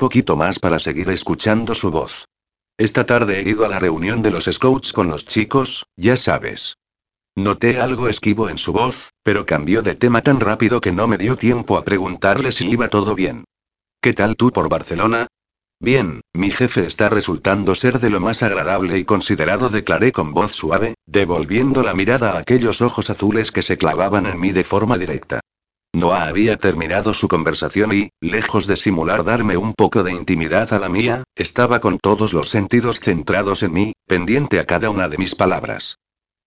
poquito más para seguir escuchando su voz. Esta tarde he ido a la reunión de los scouts con los chicos, ya sabes. Noté algo esquivo en su voz, pero cambió de tema tan rápido que no me dio tiempo a preguntarle si iba todo bien. ¿Qué tal tú por Barcelona? Bien, mi jefe está resultando ser de lo más agradable y considerado, declaré con voz suave, devolviendo la mirada a aquellos ojos azules que se clavaban en mí de forma directa. Noah había terminado su conversación y, lejos de simular darme un poco de intimidad a la mía, estaba con todos los sentidos centrados en mí, pendiente a cada una de mis palabras.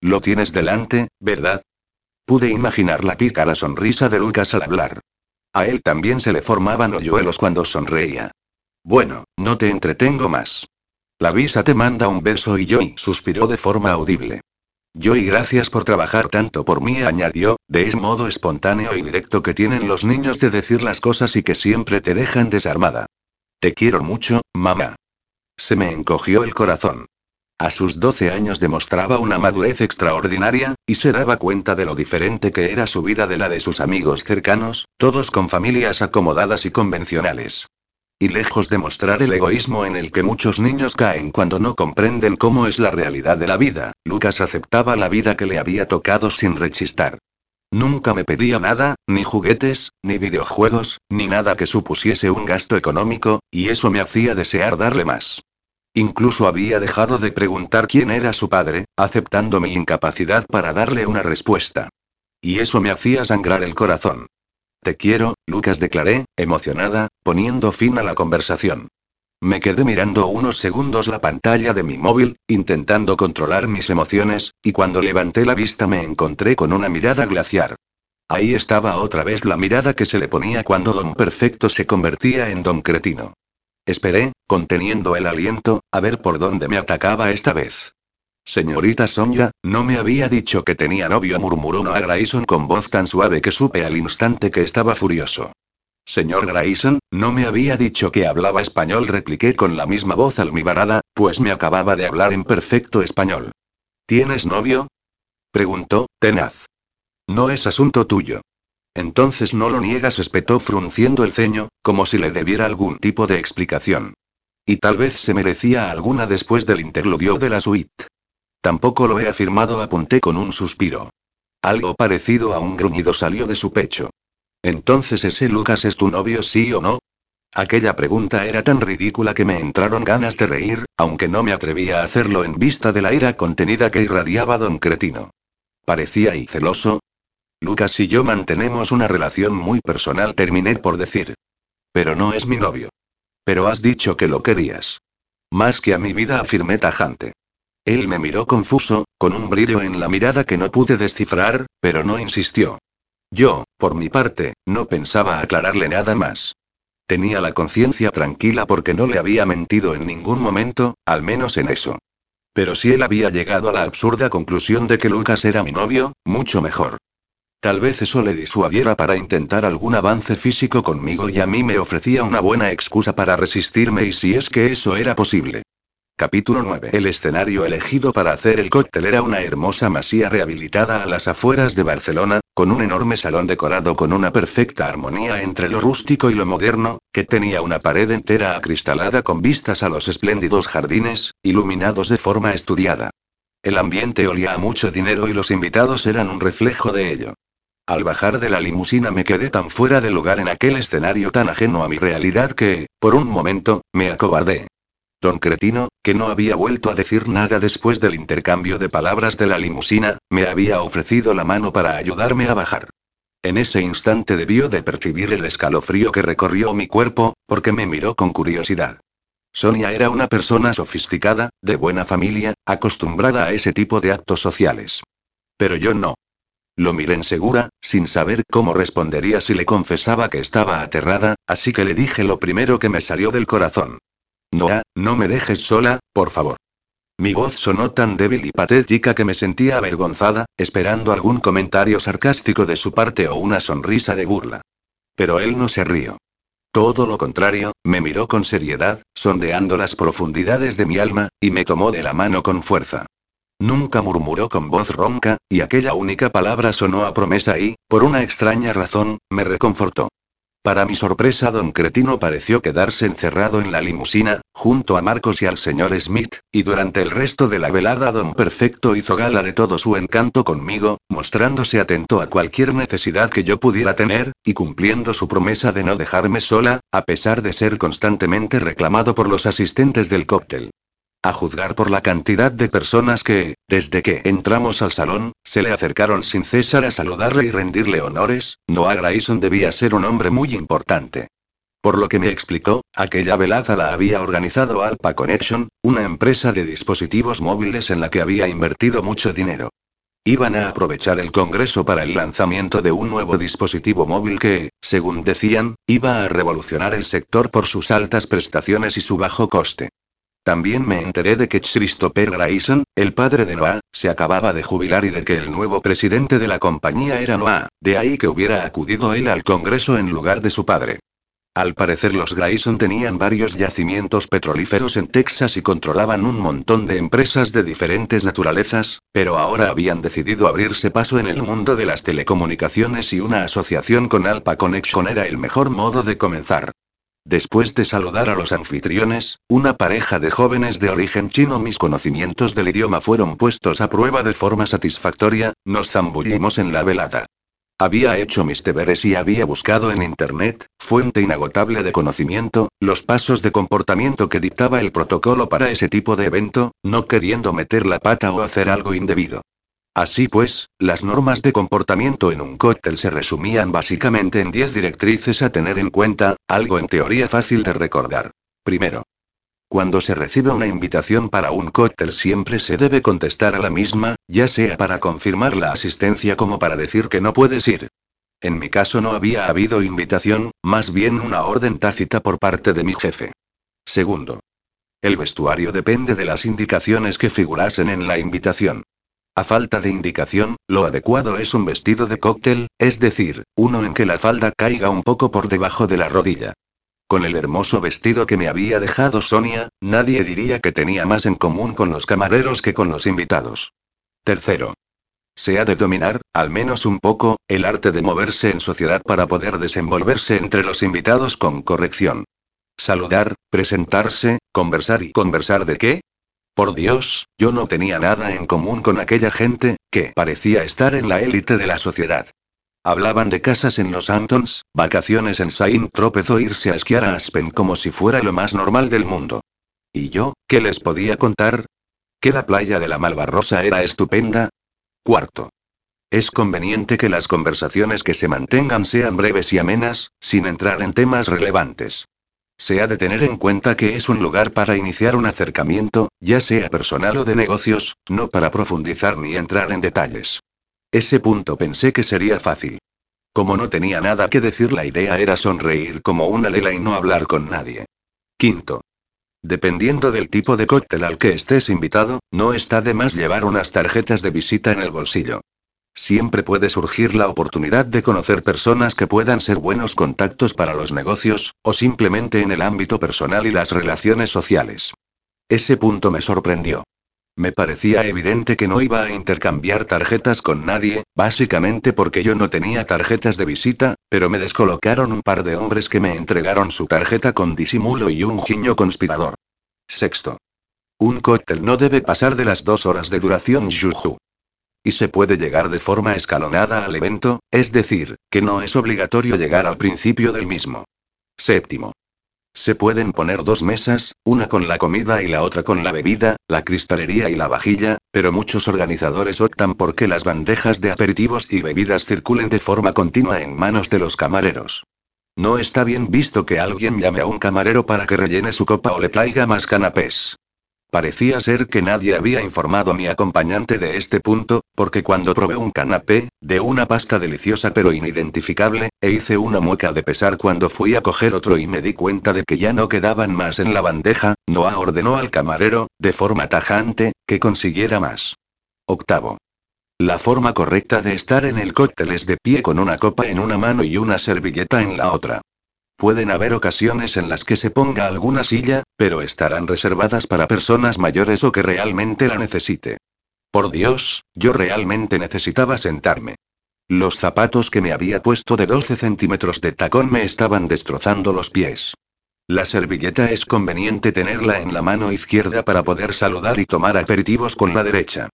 Lo tienes delante, ¿verdad? Pude imaginar la pícara sonrisa de Lucas al hablar. A él también se le formaban hoyuelos cuando sonreía. Bueno, no te entretengo más. La visa te manda un beso y Joy suspiró de forma audible. Joy, gracias por trabajar tanto por mí, añadió, de ese modo espontáneo y directo que tienen los niños de decir las cosas y que siempre te dejan desarmada. Te quiero mucho, mamá. Se me encogió el corazón. A sus 12 años demostraba una madurez extraordinaria, y se daba cuenta de lo diferente que era su vida de la de sus amigos cercanos, todos con familias acomodadas y convencionales. Y lejos de mostrar el egoísmo en el que muchos niños caen cuando no comprenden cómo es la realidad de la vida, Lucas aceptaba la vida que le había tocado sin rechistar. Nunca me pedía nada, ni juguetes, ni videojuegos, ni nada que supusiese un gasto económico, y eso me hacía desear darle más. Incluso había dejado de preguntar quién era su padre, aceptando mi incapacidad para darle una respuesta. Y eso me hacía sangrar el corazón. Te quiero, Lucas declaré, emocionada, poniendo fin a la conversación. Me quedé mirando unos segundos la pantalla de mi móvil, intentando controlar mis emociones, y cuando levanté la vista me encontré con una mirada glaciar. Ahí estaba otra vez la mirada que se le ponía cuando Don Perfecto se convertía en Don Cretino. Esperé, conteniendo el aliento, a ver por dónde me atacaba esta vez. Señorita Sonia, no me había dicho que tenía novio, murmuró Noah Grayson con voz tan suave que supe al instante que estaba furioso. Señor Grayson, no me había dicho que hablaba español, repliqué con la misma voz almibarada, pues me acababa de hablar en perfecto español. ¿Tienes novio? preguntó, tenaz. No es asunto tuyo. Entonces no lo niegas, espetó frunciendo el ceño, como si le debiera algún tipo de explicación. Y tal vez se merecía alguna después del interludio de la suite. Tampoco lo he afirmado, apunté con un suspiro. Algo parecido a un gruñido salió de su pecho. Entonces ese Lucas es tu novio, sí o no? Aquella pregunta era tan ridícula que me entraron ganas de reír, aunque no me atrevía a hacerlo en vista de la ira contenida que irradiaba don Cretino. Parecía y celoso. Lucas y yo mantenemos una relación muy personal, terminé por decir. Pero no es mi novio. Pero has dicho que lo querías. Más que a mi vida, afirmé tajante. Él me miró confuso, con un brillo en la mirada que no pude descifrar, pero no insistió. Yo, por mi parte, no pensaba aclararle nada más. Tenía la conciencia tranquila porque no le había mentido en ningún momento, al menos en eso. Pero si él había llegado a la absurda conclusión de que Lucas era mi novio, mucho mejor. Tal vez eso le disuadiera para intentar algún avance físico conmigo y a mí me ofrecía una buena excusa para resistirme y si es que eso era posible. Capítulo 9. El escenario elegido para hacer el cóctel era una hermosa masía rehabilitada a las afueras de Barcelona, con un enorme salón decorado con una perfecta armonía entre lo rústico y lo moderno, que tenía una pared entera acristalada con vistas a los espléndidos jardines, iluminados de forma estudiada. El ambiente olía a mucho dinero y los invitados eran un reflejo de ello. Al bajar de la limusina me quedé tan fuera de lugar en aquel escenario tan ajeno a mi realidad que, por un momento, me acobardé. Don Cretino, que no había vuelto a decir nada después del intercambio de palabras de la limusina, me había ofrecido la mano para ayudarme a bajar. En ese instante debió de percibir el escalofrío que recorrió mi cuerpo, porque me miró con curiosidad. Sonia era una persona sofisticada, de buena familia, acostumbrada a ese tipo de actos sociales. Pero yo no. Lo miré en segura, sin saber cómo respondería si le confesaba que estaba aterrada, así que le dije lo primero que me salió del corazón. Noah, no me dejes sola, por favor. Mi voz sonó tan débil y patética que me sentía avergonzada, esperando algún comentario sarcástico de su parte o una sonrisa de burla. Pero él no se rió. Todo lo contrario, me miró con seriedad, sondeando las profundidades de mi alma, y me tomó de la mano con fuerza. Nunca murmuró con voz ronca, y aquella única palabra sonó a promesa y, por una extraña razón, me reconfortó. Para mi sorpresa, don Cretino pareció quedarse encerrado en la limusina, junto a Marcos y al señor Smith, y durante el resto de la velada don Perfecto hizo gala de todo su encanto conmigo, mostrándose atento a cualquier necesidad que yo pudiera tener, y cumpliendo su promesa de no dejarme sola, a pesar de ser constantemente reclamado por los asistentes del cóctel. A juzgar por la cantidad de personas que, desde que entramos al salón, se le acercaron sin cesar a saludarle y rendirle honores, Noah Grayson debía ser un hombre muy importante. Por lo que me explicó, aquella velada la había organizado Alpa Connection, una empresa de dispositivos móviles en la que había invertido mucho dinero. Iban a aprovechar el Congreso para el lanzamiento de un nuevo dispositivo móvil que, según decían, iba a revolucionar el sector por sus altas prestaciones y su bajo coste. También me enteré de que Christopher Grayson, el padre de Noah, se acababa de jubilar y de que el nuevo presidente de la compañía era Noah, de ahí que hubiera acudido él al Congreso en lugar de su padre. Al parecer los Grayson tenían varios yacimientos petrolíferos en Texas y controlaban un montón de empresas de diferentes naturalezas, pero ahora habían decidido abrirse paso en el mundo de las telecomunicaciones y una asociación con Alpa Connection era el mejor modo de comenzar. Después de saludar a los anfitriones, una pareja de jóvenes de origen chino, mis conocimientos del idioma fueron puestos a prueba de forma satisfactoria, nos zambullimos en la velada. Había hecho mis deberes y había buscado en Internet, fuente inagotable de conocimiento, los pasos de comportamiento que dictaba el protocolo para ese tipo de evento, no queriendo meter la pata o hacer algo indebido. Así pues, las normas de comportamiento en un cóctel se resumían básicamente en 10 directrices a tener en cuenta, algo en teoría fácil de recordar. Primero, cuando se recibe una invitación para un cóctel siempre se debe contestar a la misma, ya sea para confirmar la asistencia como para decir que no puedes ir. En mi caso no había habido invitación, más bien una orden tácita por parte de mi jefe. Segundo. El vestuario depende de las indicaciones que figurasen en la invitación. A falta de indicación, lo adecuado es un vestido de cóctel, es decir, uno en que la falda caiga un poco por debajo de la rodilla. Con el hermoso vestido que me había dejado Sonia, nadie diría que tenía más en común con los camareros que con los invitados. Tercero. Se ha de dominar, al menos un poco, el arte de moverse en sociedad para poder desenvolverse entre los invitados con corrección. Saludar, presentarse, conversar y conversar de qué? Por Dios, yo no tenía nada en común con aquella gente, que parecía estar en la élite de la sociedad. Hablaban de casas en los Antons, vacaciones en Saint Tropez o irse a esquiar a Aspen como si fuera lo más normal del mundo. ¿Y yo, qué les podía contar? ¿Que la playa de la Malvarrosa era estupenda? Cuarto. Es conveniente que las conversaciones que se mantengan sean breves y amenas, sin entrar en temas relevantes. Se ha de tener en cuenta que es un lugar para iniciar un acercamiento, ya sea personal o de negocios, no para profundizar ni entrar en detalles. Ese punto pensé que sería fácil. Como no tenía nada que decir, la idea era sonreír como una lela y no hablar con nadie. Quinto. Dependiendo del tipo de cóctel al que estés invitado, no está de más llevar unas tarjetas de visita en el bolsillo. Siempre puede surgir la oportunidad de conocer personas que puedan ser buenos contactos para los negocios, o simplemente en el ámbito personal y las relaciones sociales. Ese punto me sorprendió. Me parecía evidente que no iba a intercambiar tarjetas con nadie, básicamente porque yo no tenía tarjetas de visita, pero me descolocaron un par de hombres que me entregaron su tarjeta con disimulo y un guiño conspirador. Sexto. Un cóctel no debe pasar de las dos horas de duración, Juju. Y se puede llegar de forma escalonada al evento, es decir, que no es obligatorio llegar al principio del mismo. Séptimo. Se pueden poner dos mesas, una con la comida y la otra con la bebida, la cristalería y la vajilla, pero muchos organizadores optan por que las bandejas de aperitivos y bebidas circulen de forma continua en manos de los camareros. No está bien visto que alguien llame a un camarero para que rellene su copa o le traiga más canapés. Parecía ser que nadie había informado a mi acompañante de este punto, porque cuando probé un canapé, de una pasta deliciosa pero inidentificable, e hice una mueca de pesar cuando fui a coger otro y me di cuenta de que ya no quedaban más en la bandeja, Noah ordenó al camarero, de forma tajante, que consiguiera más. Octavo. La forma correcta de estar en el cóctel es de pie con una copa en una mano y una servilleta en la otra. Pueden haber ocasiones en las que se ponga alguna silla, pero estarán reservadas para personas mayores o que realmente la necesite. Por Dios, yo realmente necesitaba sentarme. Los zapatos que me había puesto de 12 centímetros de tacón me estaban destrozando los pies. La servilleta es conveniente tenerla en la mano izquierda para poder saludar y tomar aperitivos con la derecha.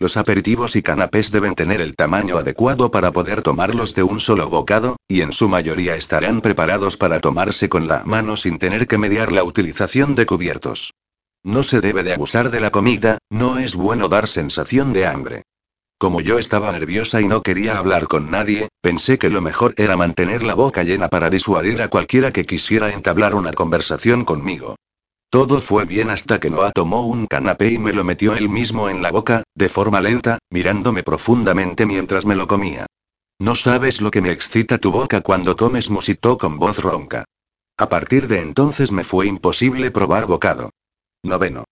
Los aperitivos y canapés deben tener el tamaño adecuado para poder tomarlos de un solo bocado, y en su mayoría estarán preparados para tomarse con la mano sin tener que mediar la utilización de cubiertos. No se debe de abusar de la comida, no es bueno dar sensación de hambre. Como yo estaba nerviosa y no quería hablar con nadie, pensé que lo mejor era mantener la boca llena para disuadir a cualquiera que quisiera entablar una conversación conmigo. Todo fue bien hasta que Noah tomó un canapé y me lo metió él mismo en la boca, de forma lenta, mirándome profundamente mientras me lo comía. No sabes lo que me excita tu boca cuando comes musito con voz ronca. A partir de entonces me fue imposible probar bocado. Noveno.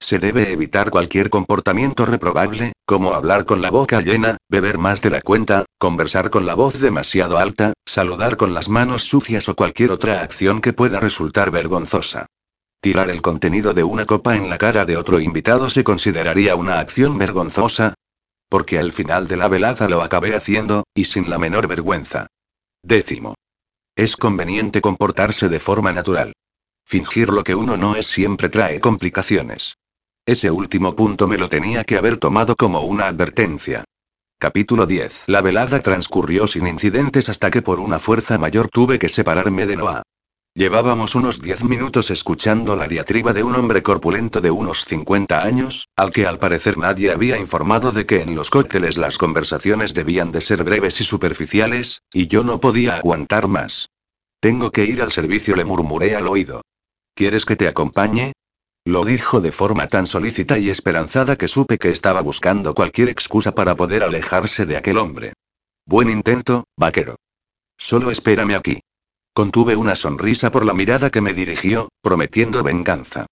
Se debe evitar cualquier comportamiento reprobable, como hablar con la boca llena, beber más de la cuenta, conversar con la voz demasiado alta, saludar con las manos sucias o cualquier otra acción que pueda resultar vergonzosa. Tirar el contenido de una copa en la cara de otro invitado se consideraría una acción vergonzosa. Porque al final de la velada lo acabé haciendo, y sin la menor vergüenza. Décimo. Es conveniente comportarse de forma natural. Fingir lo que uno no es siempre trae complicaciones. Ese último punto me lo tenía que haber tomado como una advertencia. Capítulo 10. La velada transcurrió sin incidentes hasta que por una fuerza mayor tuve que separarme de Noah. Llevábamos unos 10 minutos escuchando la diatriba de un hombre corpulento de unos 50 años, al que al parecer nadie había informado de que en los cócteles las conversaciones debían de ser breves y superficiales, y yo no podía aguantar más. Tengo que ir al servicio, le murmuré al oído. ¿Quieres que te acompañe? Lo dijo de forma tan solícita y esperanzada que supe que estaba buscando cualquier excusa para poder alejarse de aquel hombre. Buen intento, vaquero. Solo espérame aquí. Contuve una sonrisa por la mirada que me dirigió, prometiendo venganza.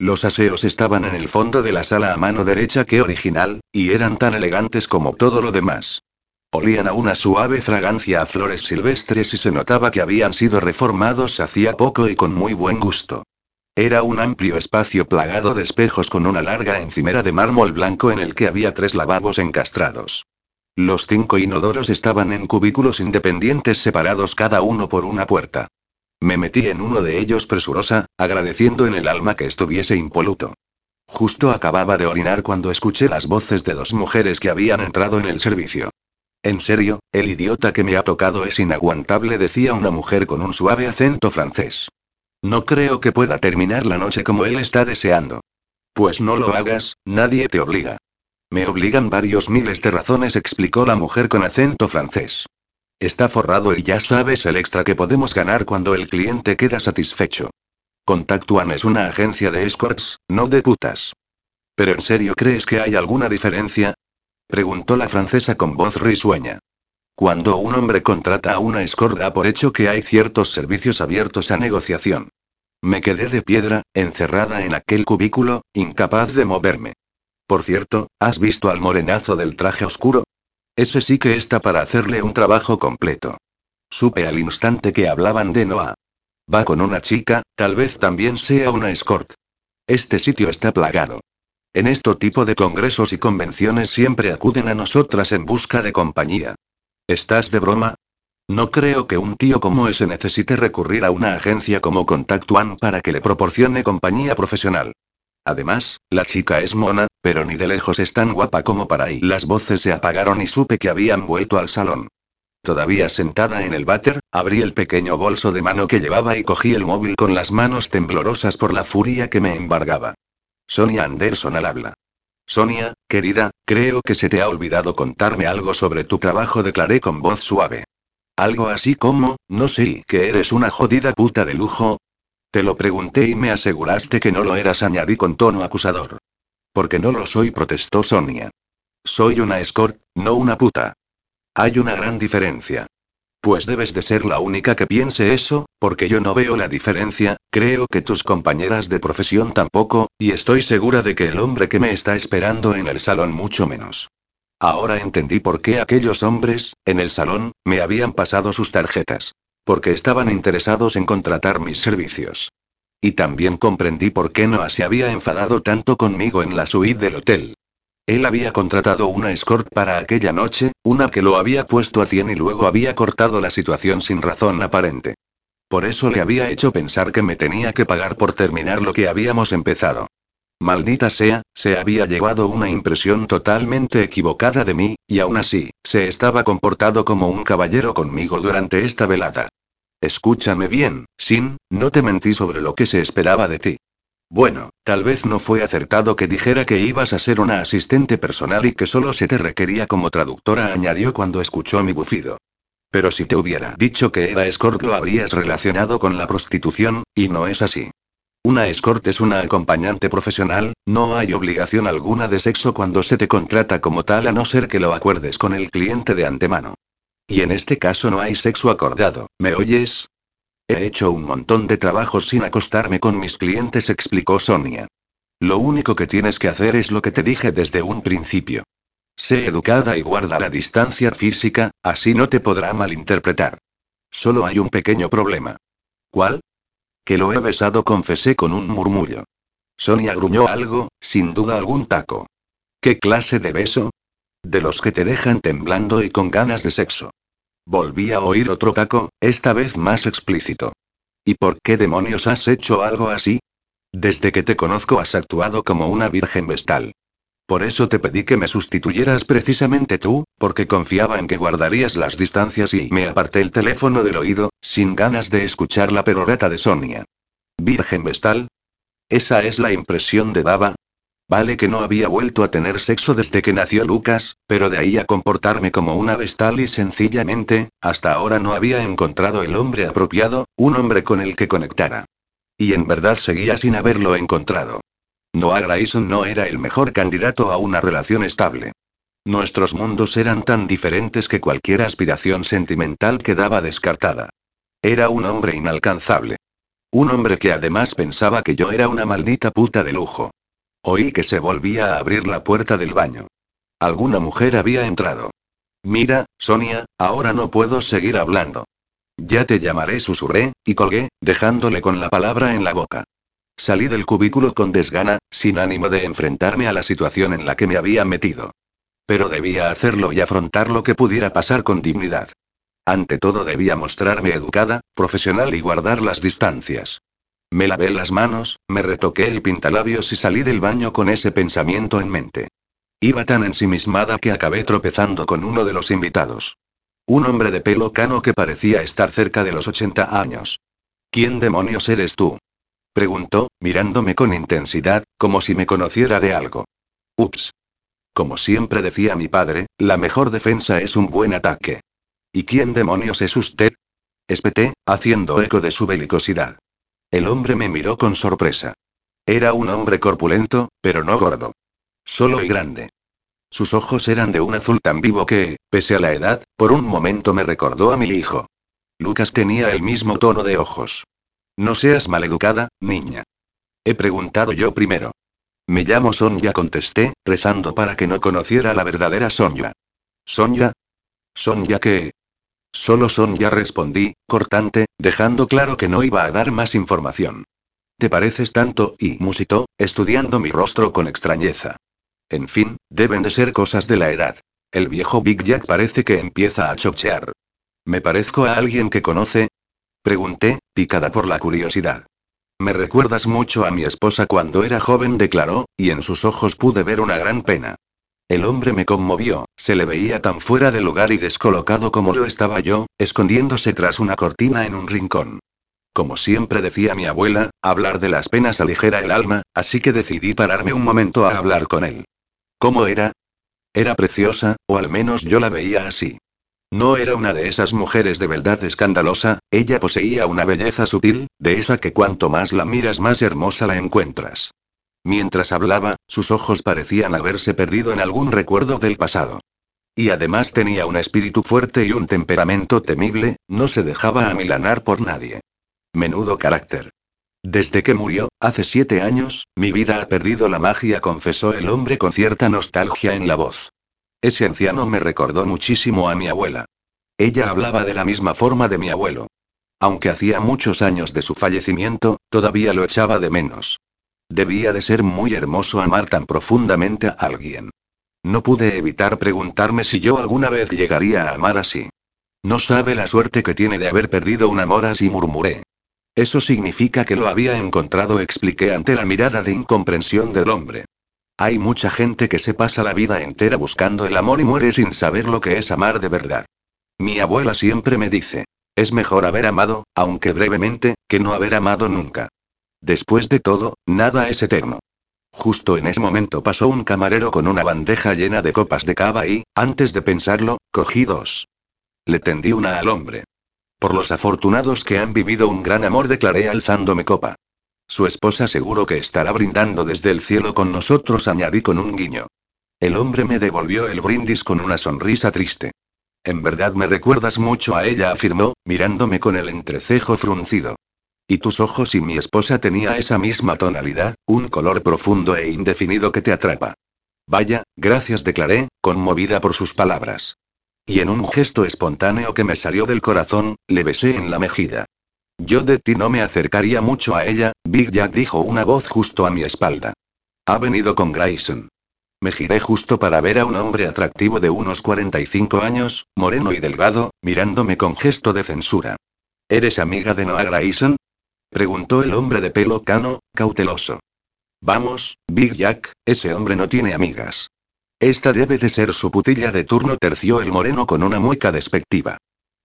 Los aseos estaban en el fondo de la sala a mano derecha que original, y eran tan elegantes como todo lo demás. Olían a una suave fragancia a flores silvestres y se notaba que habían sido reformados hacía poco y con muy buen gusto. Era un amplio espacio plagado de espejos con una larga encimera de mármol blanco en el que había tres lavabos encastrados. Los cinco inodoros estaban en cubículos independientes separados cada uno por una puerta. Me metí en uno de ellos presurosa, agradeciendo en el alma que estuviese impoluto. Justo acababa de orinar cuando escuché las voces de dos mujeres que habían entrado en el servicio. En serio, el idiota que me ha tocado es inaguantable, decía una mujer con un suave acento francés. No creo que pueda terminar la noche como él está deseando. Pues no lo hagas, nadie te obliga. Me obligan varios miles de razones, explicó la mujer con acento francés. Está forrado y ya sabes el extra que podemos ganar cuando el cliente queda satisfecho. Contact One es una agencia de escorts, no de putas. ¿Pero en serio crees que hay alguna diferencia? Preguntó la francesa con voz risueña. Cuando un hombre contrata a una escort por hecho que hay ciertos servicios abiertos a negociación. Me quedé de piedra, encerrada en aquel cubículo, incapaz de moverme. Por cierto, ¿has visto al morenazo del traje oscuro? Ese sí que está para hacerle un trabajo completo. Supe al instante que hablaban de Noah. Va con una chica, tal vez también sea una escort. Este sitio está plagado. En este tipo de congresos y convenciones siempre acuden a nosotras en busca de compañía. ¿Estás de broma? No creo que un tío como ese necesite recurrir a una agencia como Contact One para que le proporcione compañía profesional. Además, la chica es mona, pero ni de lejos es tan guapa como para ahí. Las voces se apagaron y supe que habían vuelto al salón. Todavía sentada en el váter, abrí el pequeño bolso de mano que llevaba y cogí el móvil con las manos temblorosas por la furia que me embargaba. Sonia Anderson al habla. Sonia, querida, creo que se te ha olvidado contarme algo sobre tu trabajo, declaré con voz suave. Algo así como, no sé, que eres una jodida puta de lujo. Te lo pregunté y me aseguraste que no lo eras, añadí con tono acusador. Porque no lo soy, protestó Sonia. Soy una escort, no una puta. Hay una gran diferencia. Pues debes de ser la única que piense eso, porque yo no veo la diferencia, creo que tus compañeras de profesión tampoco, y estoy segura de que el hombre que me está esperando en el salón mucho menos. Ahora entendí por qué aquellos hombres, en el salón, me habían pasado sus tarjetas. Porque estaban interesados en contratar mis servicios. Y también comprendí por qué no se había enfadado tanto conmigo en la suite del hotel. Él había contratado una escort para aquella noche, una que lo había puesto a 100 y luego había cortado la situación sin razón aparente. Por eso le había hecho pensar que me tenía que pagar por terminar lo que habíamos empezado. Maldita sea, se había llevado una impresión totalmente equivocada de mí, y aún así, se estaba comportado como un caballero conmigo durante esta velada. Escúchame bien, Sin, no te mentí sobre lo que se esperaba de ti. Bueno, tal vez no fue acertado que dijera que ibas a ser una asistente personal y que solo se te requería como traductora, añadió cuando escuchó mi bufido. Pero si te hubiera dicho que era escort lo habrías relacionado con la prostitución, y no es así. Una escort es una acompañante profesional, no hay obligación alguna de sexo cuando se te contrata como tal a no ser que lo acuerdes con el cliente de antemano. Y en este caso no hay sexo acordado, ¿me oyes? He hecho un montón de trabajos sin acostarme con mis clientes, explicó Sonia. Lo único que tienes que hacer es lo que te dije desde un principio. Sé educada y guarda la distancia física, así no te podrá malinterpretar. Solo hay un pequeño problema. ¿Cuál? Que lo he besado, confesé con un murmullo. Sonia gruñó algo, sin duda algún taco. ¿Qué clase de beso? De los que te dejan temblando y con ganas de sexo. Volví a oír otro taco, esta vez más explícito. ¿Y por qué demonios has hecho algo así? Desde que te conozco has actuado como una virgen vestal. Por eso te pedí que me sustituyeras precisamente tú, porque confiaba en que guardarías las distancias y me aparté el teléfono del oído, sin ganas de escuchar la perorata de Sonia. ¿Virgen vestal? ¿Esa es la impresión de Dava? Vale que no había vuelto a tener sexo desde que nació Lucas, pero de ahí a comportarme como una vestal y sencillamente, hasta ahora no había encontrado el hombre apropiado, un hombre con el que conectara. Y en verdad seguía sin haberlo encontrado. Noah Grayson no era el mejor candidato a una relación estable. Nuestros mundos eran tan diferentes que cualquier aspiración sentimental quedaba descartada. Era un hombre inalcanzable. Un hombre que además pensaba que yo era una maldita puta de lujo. Oí que se volvía a abrir la puerta del baño. Alguna mujer había entrado. Mira, Sonia, ahora no puedo seguir hablando. Ya te llamaré, susurré, y colgué, dejándole con la palabra en la boca. Salí del cubículo con desgana, sin ánimo de enfrentarme a la situación en la que me había metido. Pero debía hacerlo y afrontar lo que pudiera pasar con dignidad. Ante todo debía mostrarme educada, profesional y guardar las distancias. Me lavé las manos, me retoqué el pintalabios y salí del baño con ese pensamiento en mente. Iba tan ensimismada que acabé tropezando con uno de los invitados. Un hombre de pelo cano que parecía estar cerca de los 80 años. ¿Quién demonios eres tú? Preguntó, mirándome con intensidad, como si me conociera de algo. Ups. Como siempre decía mi padre, la mejor defensa es un buen ataque. ¿Y quién demonios es usted? Espeté, haciendo eco de su belicosidad. El hombre me miró con sorpresa. Era un hombre corpulento, pero no gordo. Solo y grande. Sus ojos eran de un azul tan vivo que, pese a la edad, por un momento me recordó a mi hijo. Lucas tenía el mismo tono de ojos. No seas maleducada, niña. He preguntado yo primero. Me llamo Sonia, contesté, rezando para que no conociera la verdadera Sonia. ¿Sonia? ¿Sonia qué? Solo son ya respondí, cortante, dejando claro que no iba a dar más información. Te pareces tanto, y musitó, estudiando mi rostro con extrañeza. En fin, deben de ser cosas de la edad. El viejo Big Jack parece que empieza a chochear. ¿Me parezco a alguien que conoce? Pregunté, picada por la curiosidad. Me recuerdas mucho a mi esposa cuando era joven, declaró, y en sus ojos pude ver una gran pena. El hombre me conmovió, se le veía tan fuera de lugar y descolocado como lo estaba yo, escondiéndose tras una cortina en un rincón. Como siempre decía mi abuela, hablar de las penas aligera el alma, así que decidí pararme un momento a hablar con él. ¿Cómo era? Era preciosa, o al menos yo la veía así. No era una de esas mujeres de verdad escandalosa, ella poseía una belleza sutil, de esa que cuanto más la miras más hermosa la encuentras. Mientras hablaba, sus ojos parecían haberse perdido en algún recuerdo del pasado. Y además tenía un espíritu fuerte y un temperamento temible, no se dejaba amilanar por nadie. Menudo carácter. Desde que murió, hace siete años, mi vida ha perdido la magia, confesó el hombre con cierta nostalgia en la voz. Ese anciano me recordó muchísimo a mi abuela. Ella hablaba de la misma forma de mi abuelo. Aunque hacía muchos años de su fallecimiento, todavía lo echaba de menos. Debía de ser muy hermoso amar tan profundamente a alguien. No pude evitar preguntarme si yo alguna vez llegaría a amar así. No sabe la suerte que tiene de haber perdido un amor así, murmuré. Eso significa que lo había encontrado, expliqué ante la mirada de incomprensión del hombre. Hay mucha gente que se pasa la vida entera buscando el amor y muere sin saber lo que es amar de verdad. Mi abuela siempre me dice, es mejor haber amado, aunque brevemente, que no haber amado nunca. Después de todo, nada es eterno. Justo en ese momento pasó un camarero con una bandeja llena de copas de cava y, antes de pensarlo, cogí dos. Le tendí una al hombre. Por los afortunados que han vivido un gran amor declaré alzándome copa. Su esposa seguro que estará brindando desde el cielo con nosotros, añadí con un guiño. El hombre me devolvió el brindis con una sonrisa triste. En verdad me recuerdas mucho a ella, afirmó, mirándome con el entrecejo fruncido. Y tus ojos y mi esposa tenía esa misma tonalidad, un color profundo e indefinido que te atrapa. Vaya, gracias declaré, conmovida por sus palabras. Y en un gesto espontáneo que me salió del corazón, le besé en la mejilla. Yo de ti no me acercaría mucho a ella, Big Jack dijo una voz justo a mi espalda. Ha venido con Grayson. Me giré justo para ver a un hombre atractivo de unos 45 años, moreno y delgado, mirándome con gesto de censura. ¿Eres amiga de Noah Grayson? Preguntó el hombre de pelo cano, cauteloso. Vamos, Big Jack, ese hombre no tiene amigas. Esta debe de ser su putilla de turno, terció el moreno con una mueca despectiva.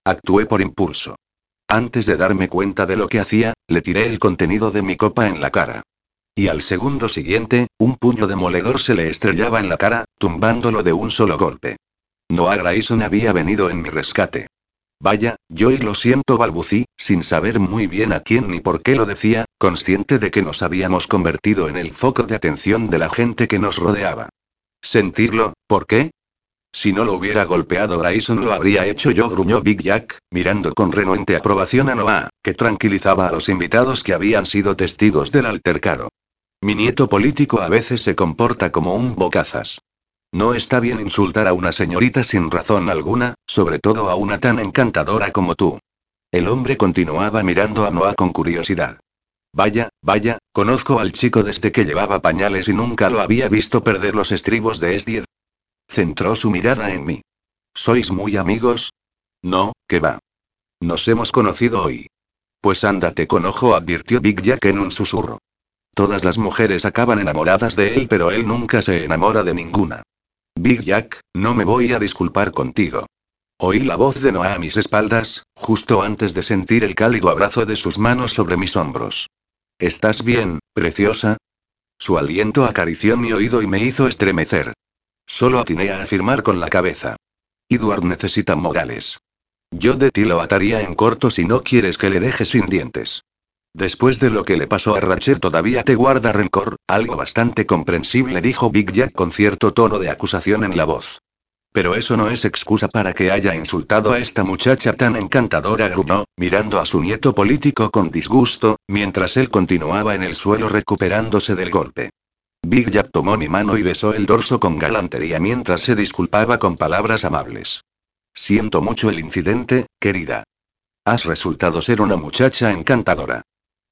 Actué por impulso. Antes de darme cuenta de lo que hacía, le tiré el contenido de mi copa en la cara. Y al segundo siguiente, un puño demoledor se le estrellaba en la cara, tumbándolo de un solo golpe. Noah Grayson había venido en mi rescate. Vaya, yo y lo siento, balbucí, sin saber muy bien a quién ni por qué lo decía, consciente de que nos habíamos convertido en el foco de atención de la gente que nos rodeaba. ¿Sentirlo? ¿Por qué? Si no lo hubiera golpeado Grayson lo habría hecho yo, gruñó Big Jack, mirando con renuente aprobación a Noah, que tranquilizaba a los invitados que habían sido testigos del altercado. Mi nieto político a veces se comporta como un bocazas. No está bien insultar a una señorita sin razón alguna, sobre todo a una tan encantadora como tú. El hombre continuaba mirando a Noah con curiosidad. Vaya, vaya, conozco al chico desde que llevaba pañales y nunca lo había visto perder los estribos de Esdier. Centró su mirada en mí. ¿Sois muy amigos? No, que va. Nos hemos conocido hoy. Pues ándate con ojo, advirtió Big Jack en un susurro. Todas las mujeres acaban enamoradas de él, pero él nunca se enamora de ninguna. Big Jack, no me voy a disculpar contigo. Oí la voz de Noah a mis espaldas, justo antes de sentir el cálido abrazo de sus manos sobre mis hombros. ¿Estás bien, preciosa? Su aliento acarició mi oído y me hizo estremecer. Solo atiné a afirmar con la cabeza. Edward necesita morales. Yo de ti lo ataría en corto si no quieres que le deje sin dientes. Después de lo que le pasó a Rachel todavía te guarda rencor, algo bastante comprensible dijo Big Jack con cierto tono de acusación en la voz. Pero eso no es excusa para que haya insultado a esta muchacha tan encantadora, gruñó, mirando a su nieto político con disgusto, mientras él continuaba en el suelo recuperándose del golpe. Big Jack tomó mi mano y besó el dorso con galantería mientras se disculpaba con palabras amables. Siento mucho el incidente, querida. Has resultado ser una muchacha encantadora.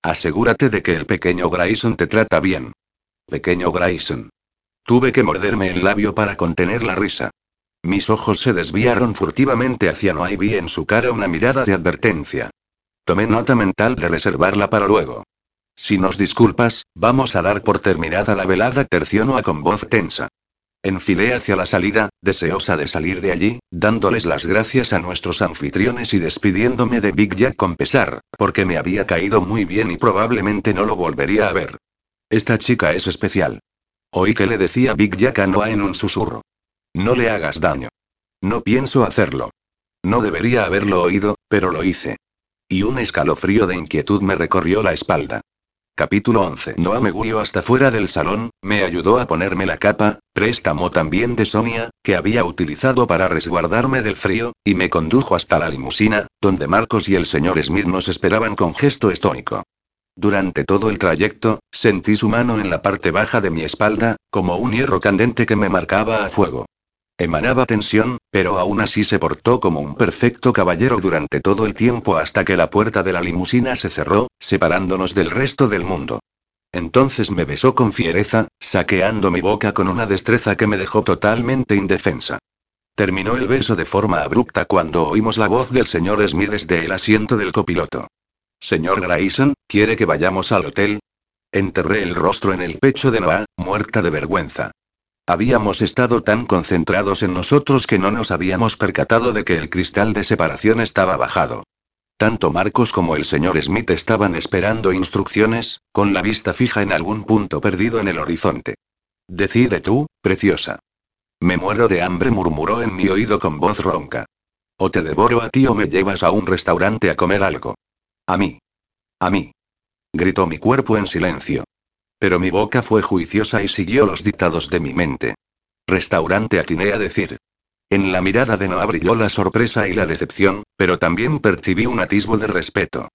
Asegúrate de que el pequeño Grayson te trata bien. Pequeño Grayson. Tuve que morderme el labio para contener la risa. Mis ojos se desviaron furtivamente hacia Noah y vi en su cara una mirada de advertencia. Tomé nota mental de reservarla para luego. Si nos disculpas, vamos a dar por terminada la velada, terció Noah con voz tensa. Enfilé hacia la salida, deseosa de salir de allí, dándoles las gracias a nuestros anfitriones y despidiéndome de Big Jack con pesar, porque me había caído muy bien y probablemente no lo volvería a ver. Esta chica es especial. Oí que le decía Big Jack a Noah en un susurro. No le hagas daño. No pienso hacerlo. No debería haberlo oído, pero lo hice. Y un escalofrío de inquietud me recorrió la espalda. Capítulo 11. Noah me hasta fuera del salón, me ayudó a ponerme la capa, préstamo también de Sonia, que había utilizado para resguardarme del frío, y me condujo hasta la limusina, donde Marcos y el señor Smith nos esperaban con gesto estoico. Durante todo el trayecto, sentí su mano en la parte baja de mi espalda, como un hierro candente que me marcaba a fuego. Emanaba tensión, pero aún así se portó como un perfecto caballero durante todo el tiempo hasta que la puerta de la limusina se cerró, separándonos del resto del mundo. Entonces me besó con fiereza, saqueando mi boca con una destreza que me dejó totalmente indefensa. Terminó el beso de forma abrupta cuando oímos la voz del señor Smith desde el asiento del copiloto. Señor Grayson, ¿quiere que vayamos al hotel? Enterré el rostro en el pecho de Noah, muerta de vergüenza. Habíamos estado tan concentrados en nosotros que no nos habíamos percatado de que el cristal de separación estaba bajado. Tanto Marcos como el señor Smith estaban esperando instrucciones, con la vista fija en algún punto perdido en el horizonte. Decide tú, preciosa. Me muero de hambre, murmuró en mi oído con voz ronca. O te devoro a ti o me llevas a un restaurante a comer algo. A mí. A mí. Gritó mi cuerpo en silencio. Pero mi boca fue juiciosa y siguió los dictados de mi mente. Restaurante atiné a decir. En la mirada de Noah brilló la sorpresa y la decepción, pero también percibí un atisbo de respeto.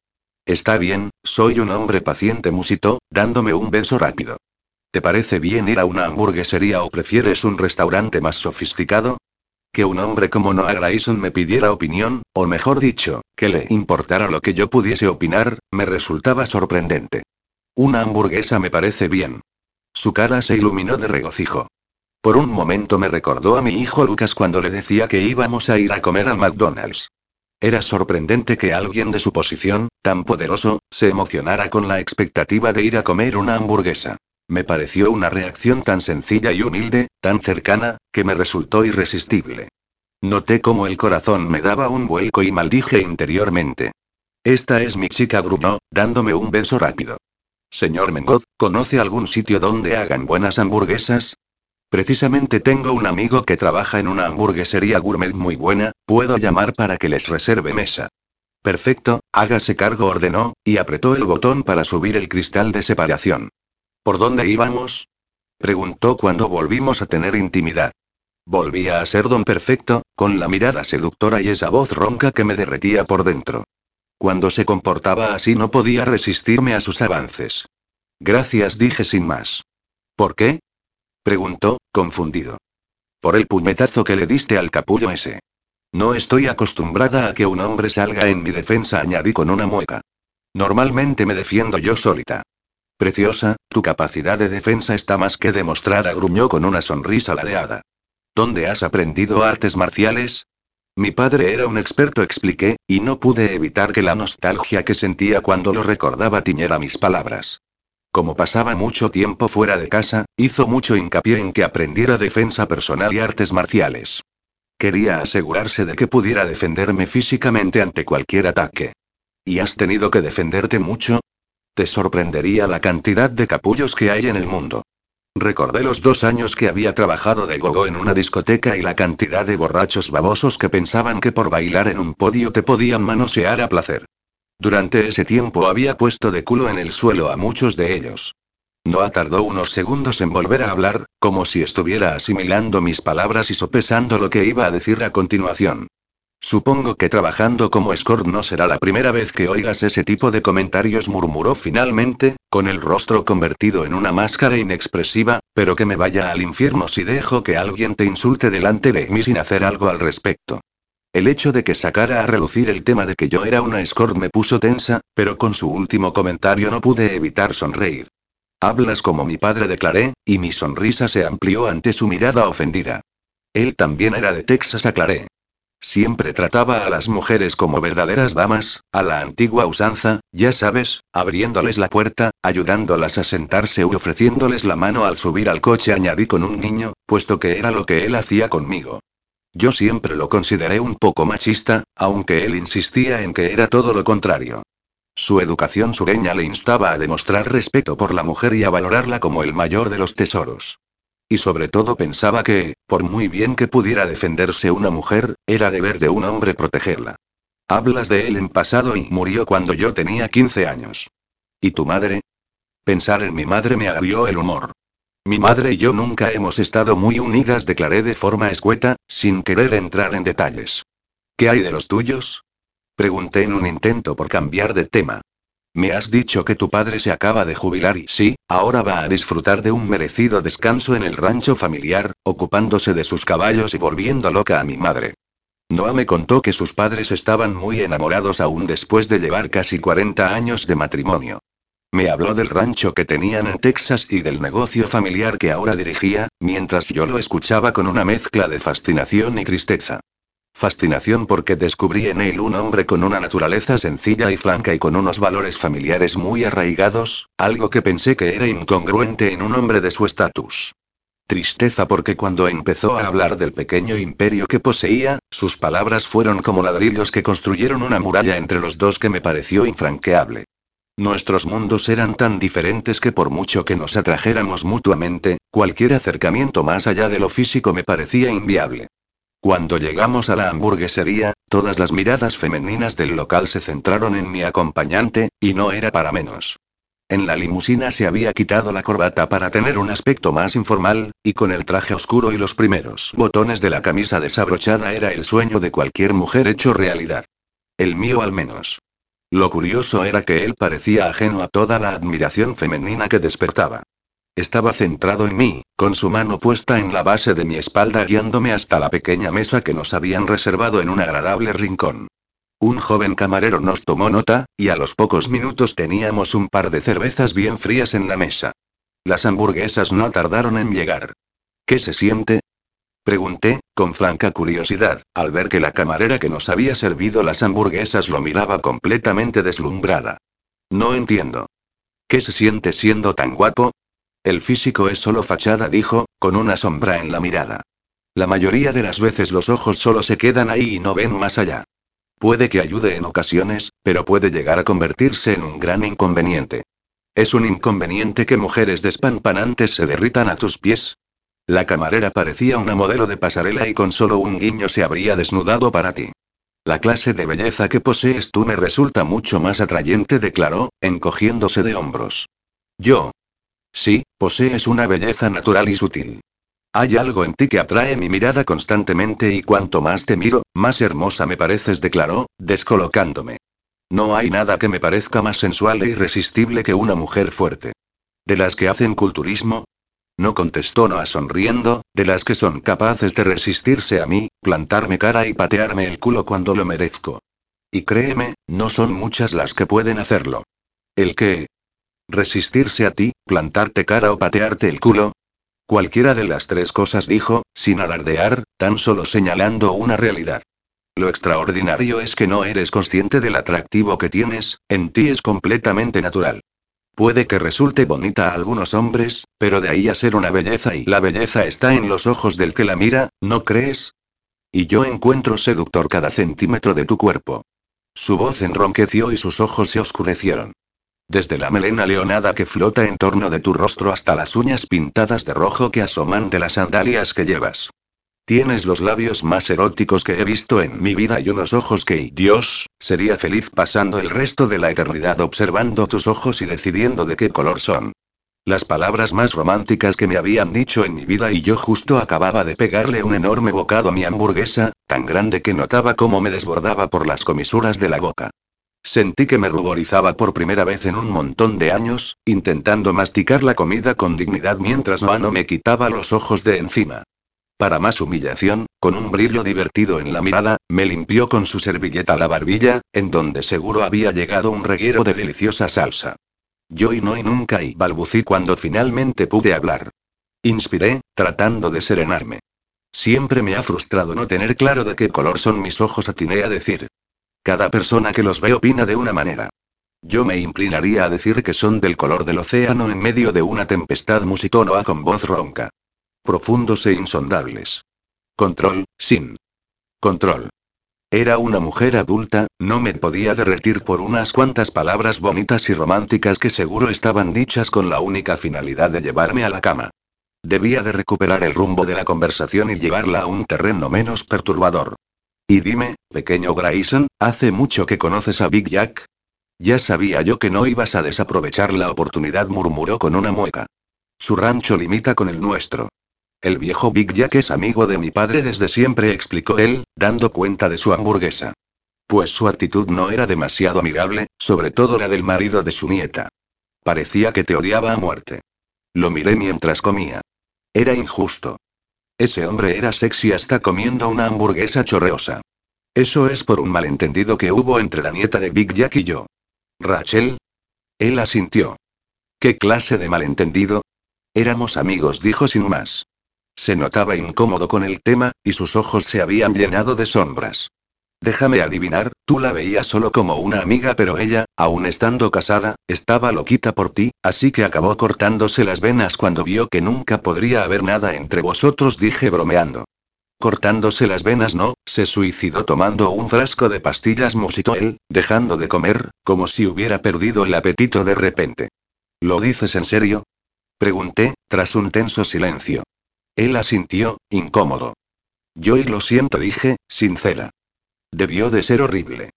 Está bien, soy un hombre paciente, musitó, dándome un beso rápido. ¿Te parece bien ir a una hamburguesería o prefieres un restaurante más sofisticado? Que un hombre como Noah Grayson me pidiera opinión, o mejor dicho, que le importara lo que yo pudiese opinar, me resultaba sorprendente. Una hamburguesa me parece bien. Su cara se iluminó de regocijo. Por un momento me recordó a mi hijo Lucas cuando le decía que íbamos a ir a comer al McDonald's. Era sorprendente que alguien de su posición, tan poderoso, se emocionara con la expectativa de ir a comer una hamburguesa. Me pareció una reacción tan sencilla y humilde, tan cercana, que me resultó irresistible. Noté cómo el corazón me daba un vuelco y maldije interiormente. Esta es mi chica, gruñó, dándome un beso rápido. Señor Mengot, ¿conoce algún sitio donde hagan buenas hamburguesas? Precisamente tengo un amigo que trabaja en una hamburguesería gourmet muy buena, puedo llamar para que les reserve mesa. Perfecto, hágase cargo, ordenó, y apretó el botón para subir el cristal de separación. ¿Por dónde íbamos? preguntó cuando volvimos a tener intimidad. Volvía a ser don perfecto, con la mirada seductora y esa voz ronca que me derretía por dentro. Cuando se comportaba así no podía resistirme a sus avances. Gracias, dije sin más. ¿Por qué? Preguntó, confundido. Por el puñetazo que le diste al capullo ese. No estoy acostumbrada a que un hombre salga en mi defensa, añadí con una mueca. Normalmente me defiendo yo solita. Preciosa, tu capacidad de defensa está más que demostrada, gruñó con una sonrisa ladeada. ¿Dónde has aprendido artes marciales? Mi padre era un experto, expliqué, y no pude evitar que la nostalgia que sentía cuando lo recordaba tiñera mis palabras. Como pasaba mucho tiempo fuera de casa, hizo mucho hincapié en que aprendiera defensa personal y artes marciales. Quería asegurarse de que pudiera defenderme físicamente ante cualquier ataque. ¿Y has tenido que defenderte mucho? Te sorprendería la cantidad de capullos que hay en el mundo. Recordé los dos años que había trabajado de gogo en una discoteca y la cantidad de borrachos babosos que pensaban que por bailar en un podio te podían manosear a placer. Durante ese tiempo había puesto de culo en el suelo a muchos de ellos. No tardó unos segundos en volver a hablar, como si estuviera asimilando mis palabras y sopesando lo que iba a decir a continuación. Supongo que trabajando como escort no será la primera vez que oigas ese tipo de comentarios, murmuró finalmente, con el rostro convertido en una máscara inexpresiva, pero que me vaya al infierno si dejo que alguien te insulte delante de mí sin hacer algo al respecto. El hecho de que sacara a relucir el tema de que yo era una escort me puso tensa, pero con su último comentario no pude evitar sonreír. Hablas como mi padre declaré, y mi sonrisa se amplió ante su mirada ofendida. Él también era de Texas, aclaré. Siempre trataba a las mujeres como verdaderas damas, a la antigua usanza, ya sabes, abriéndoles la puerta, ayudándolas a sentarse y ofreciéndoles la mano al subir al coche, añadí con un niño, puesto que era lo que él hacía conmigo. Yo siempre lo consideré un poco machista, aunque él insistía en que era todo lo contrario. Su educación sureña le instaba a demostrar respeto por la mujer y a valorarla como el mayor de los tesoros. Y sobre todo pensaba que, por muy bien que pudiera defenderse una mujer, era deber de un hombre protegerla. Hablas de él en pasado y murió cuando yo tenía 15 años. ¿Y tu madre? Pensar en mi madre me agrió el humor. Mi madre y yo nunca hemos estado muy unidas, declaré de forma escueta, sin querer entrar en detalles. ¿Qué hay de los tuyos? Pregunté en un intento por cambiar de tema. Me has dicho que tu padre se acaba de jubilar y sí, ahora va a disfrutar de un merecido descanso en el rancho familiar, ocupándose de sus caballos y volviendo loca a mi madre. Noah me contó que sus padres estaban muy enamorados aún después de llevar casi 40 años de matrimonio. Me habló del rancho que tenían en Texas y del negocio familiar que ahora dirigía, mientras yo lo escuchaba con una mezcla de fascinación y tristeza. Fascinación porque descubrí en él un hombre con una naturaleza sencilla y franca y con unos valores familiares muy arraigados, algo que pensé que era incongruente en un hombre de su estatus. Tristeza porque cuando empezó a hablar del pequeño imperio que poseía, sus palabras fueron como ladrillos que construyeron una muralla entre los dos que me pareció infranqueable. Nuestros mundos eran tan diferentes que por mucho que nos atrajéramos mutuamente, cualquier acercamiento más allá de lo físico me parecía inviable. Cuando llegamos a la hamburguesería, todas las miradas femeninas del local se centraron en mi acompañante, y no era para menos. En la limusina se había quitado la corbata para tener un aspecto más informal, y con el traje oscuro y los primeros botones de la camisa desabrochada era el sueño de cualquier mujer hecho realidad. El mío al menos. Lo curioso era que él parecía ajeno a toda la admiración femenina que despertaba. Estaba centrado en mí, con su mano puesta en la base de mi espalda guiándome hasta la pequeña mesa que nos habían reservado en un agradable rincón. Un joven camarero nos tomó nota, y a los pocos minutos teníamos un par de cervezas bien frías en la mesa. Las hamburguesas no tardaron en llegar. ¿Qué se siente? Pregunté, con franca curiosidad, al ver que la camarera que nos había servido las hamburguesas lo miraba completamente deslumbrada. No entiendo. ¿Qué se siente siendo tan guapo? El físico es solo fachada, dijo, con una sombra en la mirada. La mayoría de las veces los ojos solo se quedan ahí y no ven más allá. Puede que ayude en ocasiones, pero puede llegar a convertirse en un gran inconveniente. ¿Es un inconveniente que mujeres despampanantes se derritan a tus pies? La camarera parecía una modelo de pasarela y con solo un guiño se habría desnudado para ti. La clase de belleza que posees tú me resulta mucho más atrayente, declaró, encogiéndose de hombros. Yo, Sí, posees una belleza natural y sutil. Hay algo en ti que atrae mi mirada constantemente y cuanto más te miro, más hermosa me pareces, declaró, descolocándome. No hay nada que me parezca más sensual e irresistible que una mujer fuerte. ¿De las que hacen culturismo? No contestó Noah sonriendo, de las que son capaces de resistirse a mí, plantarme cara y patearme el culo cuando lo merezco. Y créeme, no son muchas las que pueden hacerlo. ¿El qué? ¿Resistirse a ti, plantarte cara o patearte el culo? Cualquiera de las tres cosas dijo, sin alardear, tan solo señalando una realidad. Lo extraordinario es que no eres consciente del atractivo que tienes, en ti es completamente natural. Puede que resulte bonita a algunos hombres, pero de ahí a ser una belleza y la belleza está en los ojos del que la mira, ¿no crees? Y yo encuentro seductor cada centímetro de tu cuerpo. Su voz enronqueció y sus ojos se oscurecieron. Desde la melena leonada que flota en torno de tu rostro hasta las uñas pintadas de rojo que asoman de las sandalias que llevas. Tienes los labios más eróticos que he visto en mi vida y unos ojos que, Dios, sería feliz pasando el resto de la eternidad observando tus ojos y decidiendo de qué color son. Las palabras más románticas que me habían dicho en mi vida y yo justo acababa de pegarle un enorme bocado a mi hamburguesa, tan grande que notaba cómo me desbordaba por las comisuras de la boca. Sentí que me ruborizaba por primera vez en un montón de años, intentando masticar la comida con dignidad mientras no me quitaba los ojos de encima. Para más humillación, con un brillo divertido en la mirada, me limpió con su servilleta la barbilla, en donde seguro había llegado un reguero de deliciosa salsa. Yo y no y nunca y balbucí cuando finalmente pude hablar. Inspiré, tratando de serenarme. Siempre me ha frustrado no tener claro de qué color son mis ojos, atiné a decir. Cada persona que los ve opina de una manera. Yo me inclinaría a decir que son del color del océano en medio de una tempestad, musitó Noah con voz ronca. Profundos e insondables. Control, sin. Control. Era una mujer adulta, no me podía derretir por unas cuantas palabras bonitas y románticas que seguro estaban dichas con la única finalidad de llevarme a la cama. Debía de recuperar el rumbo de la conversación y llevarla a un terreno menos perturbador. Y dime, pequeño Grayson, ¿hace mucho que conoces a Big Jack? Ya sabía yo que no ibas a desaprovechar la oportunidad, murmuró con una mueca. Su rancho limita con el nuestro. El viejo Big Jack es amigo de mi padre desde siempre, explicó él, dando cuenta de su hamburguesa. Pues su actitud no era demasiado amigable, sobre todo la del marido de su nieta. Parecía que te odiaba a muerte. Lo miré mientras comía. Era injusto. Ese hombre era sexy hasta comiendo una hamburguesa chorreosa. Eso es por un malentendido que hubo entre la nieta de Big Jack y yo. Rachel. Él asintió. ¿Qué clase de malentendido? Éramos amigos, dijo sin más. Se notaba incómodo con el tema, y sus ojos se habían llenado de sombras. Déjame adivinar, tú la veías solo como una amiga, pero ella, aun estando casada, estaba loquita por ti, así que acabó cortándose las venas cuando vio que nunca podría haber nada entre vosotros, dije bromeando. Cortándose las venas no, se suicidó tomando un frasco de pastillas musitó él, dejando de comer, como si hubiera perdido el apetito de repente. ¿Lo dices en serio? Pregunté, tras un tenso silencio. Él asintió, incómodo. Yo y lo siento, dije, sincera. Debió de ser horrible.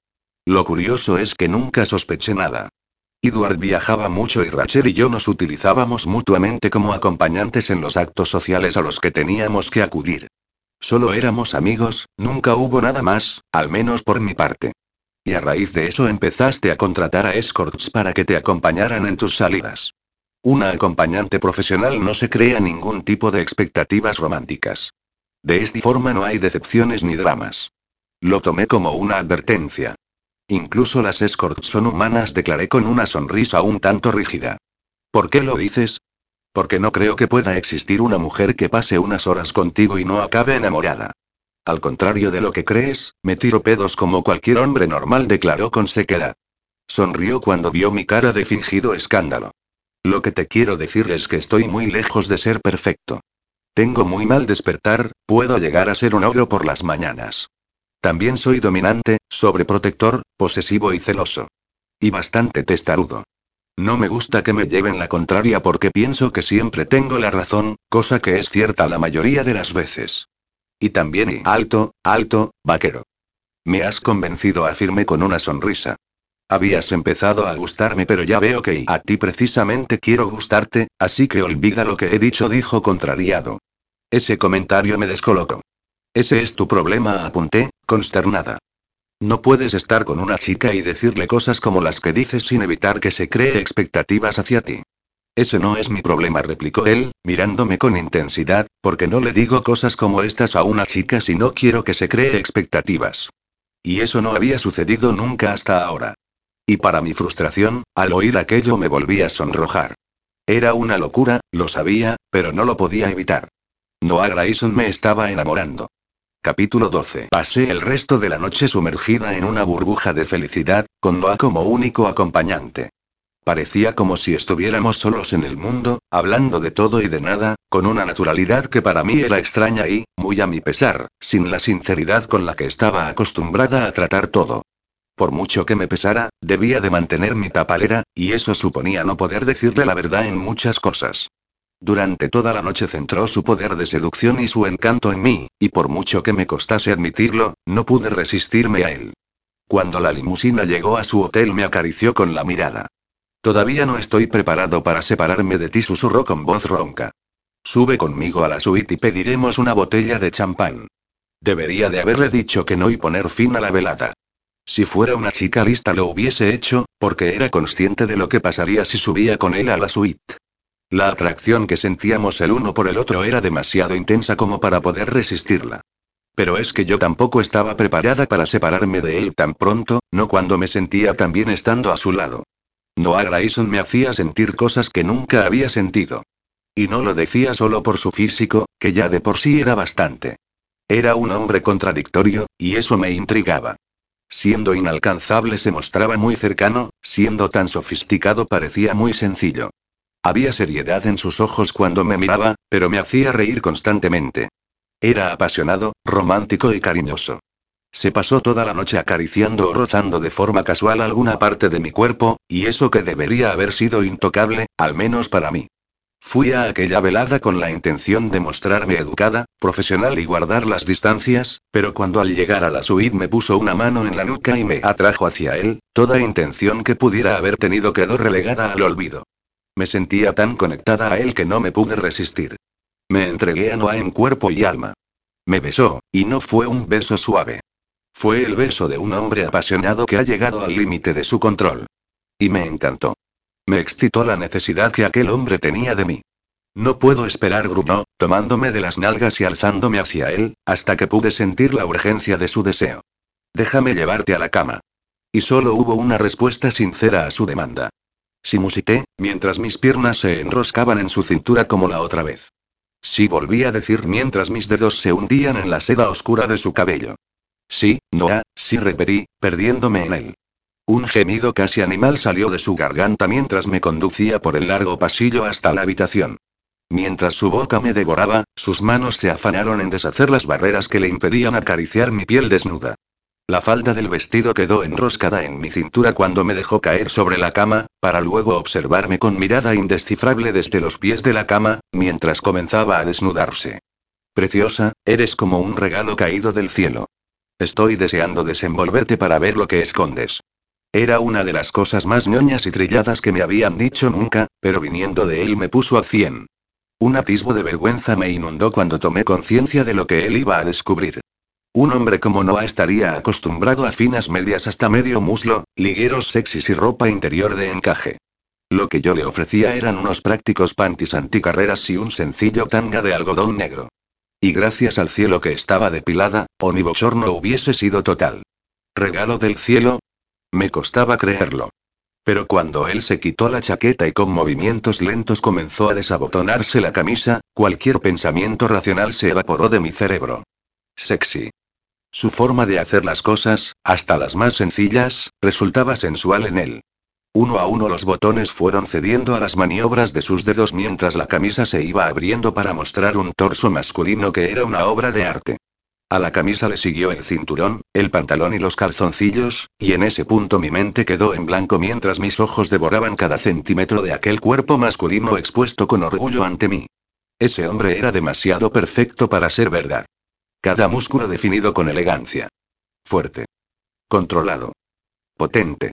Lo curioso es que nunca sospeché nada. Edward viajaba mucho y Rachel y yo nos utilizábamos mutuamente como acompañantes en los actos sociales a los que teníamos que acudir. Solo éramos amigos, nunca hubo nada más, al menos por mi parte. Y a raíz de eso empezaste a contratar a escorts para que te acompañaran en tus salidas. Una acompañante profesional no se crea ningún tipo de expectativas románticas. De esta forma no hay decepciones ni dramas. Lo tomé como una advertencia. Incluso las escorts son humanas, declaré con una sonrisa un tanto rígida. ¿Por qué lo dices? Porque no creo que pueda existir una mujer que pase unas horas contigo y no acabe enamorada. Al contrario de lo que crees, me tiro pedos como cualquier hombre normal, declaró con sequedad. Sonrió cuando vio mi cara de fingido escándalo. Lo que te quiero decir es que estoy muy lejos de ser perfecto. Tengo muy mal despertar, puedo llegar a ser un ogro por las mañanas. También soy dominante, sobreprotector, posesivo y celoso. Y bastante testarudo. No me gusta que me lleven la contraria porque pienso que siempre tengo la razón, cosa que es cierta la mayoría de las veces. Y también y alto, alto, vaquero. Me has convencido, afirmé con una sonrisa. Habías empezado a gustarme, pero ya veo que a ti precisamente quiero gustarte, así que olvida lo que he dicho, dijo contrariado. Ese comentario me descolocó. Ese es tu problema, apunté, consternada. No puedes estar con una chica y decirle cosas como las que dices sin evitar que se cree expectativas hacia ti. Ese no es mi problema, replicó él, mirándome con intensidad, porque no le digo cosas como estas a una chica si no quiero que se cree expectativas. Y eso no había sucedido nunca hasta ahora. Y para mi frustración, al oír aquello me volví a sonrojar. Era una locura, lo sabía, pero no lo podía evitar. Noah Grayson me estaba enamorando. Capítulo 12. Pasé el resto de la noche sumergida en una burbuja de felicidad, con Noah como único acompañante. Parecía como si estuviéramos solos en el mundo, hablando de todo y de nada, con una naturalidad que para mí era extraña y, muy a mi pesar, sin la sinceridad con la que estaba acostumbrada a tratar todo. Por mucho que me pesara, debía de mantener mi tapalera, y eso suponía no poder decirle la verdad en muchas cosas. Durante toda la noche centró su poder de seducción y su encanto en mí, y por mucho que me costase admitirlo, no pude resistirme a él. Cuando la limusina llegó a su hotel me acarició con la mirada. Todavía no estoy preparado para separarme de ti, susurró con voz ronca. Sube conmigo a la suite y pediremos una botella de champán. Debería de haberle dicho que no y poner fin a la velada. Si fuera una chica lista lo hubiese hecho, porque era consciente de lo que pasaría si subía con él a la suite. La atracción que sentíamos el uno por el otro era demasiado intensa como para poder resistirla. Pero es que yo tampoco estaba preparada para separarme de él tan pronto, no cuando me sentía tan bien estando a su lado. Noah Grayson me hacía sentir cosas que nunca había sentido. Y no lo decía solo por su físico, que ya de por sí era bastante. Era un hombre contradictorio, y eso me intrigaba. Siendo inalcanzable se mostraba muy cercano, siendo tan sofisticado parecía muy sencillo. Había seriedad en sus ojos cuando me miraba, pero me hacía reír constantemente. Era apasionado, romántico y cariñoso. Se pasó toda la noche acariciando o rozando de forma casual alguna parte de mi cuerpo, y eso que debería haber sido intocable, al menos para mí. Fui a aquella velada con la intención de mostrarme educada, profesional y guardar las distancias, pero cuando al llegar a la suite me puso una mano en la nuca y me atrajo hacia él, toda intención que pudiera haber tenido quedó relegada al olvido. Me sentía tan conectada a él que no me pude resistir. Me entregué a Noah en cuerpo y alma. Me besó, y no fue un beso suave. Fue el beso de un hombre apasionado que ha llegado al límite de su control. Y me encantó. Me excitó la necesidad que aquel hombre tenía de mí. No puedo esperar, gruñó, tomándome de las nalgas y alzándome hacia él, hasta que pude sentir la urgencia de su deseo. Déjame llevarte a la cama. Y solo hubo una respuesta sincera a su demanda. Sí musité, mientras mis piernas se enroscaban en su cintura como la otra vez. Sí volví a decir mientras mis dedos se hundían en la seda oscura de su cabello. Sí, Noah, sí repetí, perdiéndome en él. Un gemido casi animal salió de su garganta mientras me conducía por el largo pasillo hasta la habitación. Mientras su boca me devoraba, sus manos se afanaron en deshacer las barreras que le impedían acariciar mi piel desnuda. La falda del vestido quedó enroscada en mi cintura cuando me dejó caer sobre la cama, para luego observarme con mirada indescifrable desde los pies de la cama, mientras comenzaba a desnudarse. Preciosa, eres como un regalo caído del cielo. Estoy deseando desenvolverte para ver lo que escondes. Era una de las cosas más ñoñas y trilladas que me habían dicho nunca, pero viniendo de él me puso a cien. Un atisbo de vergüenza me inundó cuando tomé conciencia de lo que él iba a descubrir. Un hombre como Noah estaría acostumbrado a finas medias hasta medio muslo, ligueros sexys y ropa interior de encaje. Lo que yo le ofrecía eran unos prácticos panties anticarreras y un sencillo tanga de algodón negro. Y gracias al cielo que estaba depilada, o mi bochorno hubiese sido total. ¿Regalo del cielo? Me costaba creerlo. Pero cuando él se quitó la chaqueta y con movimientos lentos comenzó a desabotonarse la camisa, cualquier pensamiento racional se evaporó de mi cerebro. Sexy. Su forma de hacer las cosas, hasta las más sencillas, resultaba sensual en él. Uno a uno los botones fueron cediendo a las maniobras de sus dedos mientras la camisa se iba abriendo para mostrar un torso masculino que era una obra de arte. A la camisa le siguió el cinturón, el pantalón y los calzoncillos, y en ese punto mi mente quedó en blanco mientras mis ojos devoraban cada centímetro de aquel cuerpo masculino expuesto con orgullo ante mí. Ese hombre era demasiado perfecto para ser verdad. Cada músculo definido con elegancia. Fuerte. Controlado. Potente.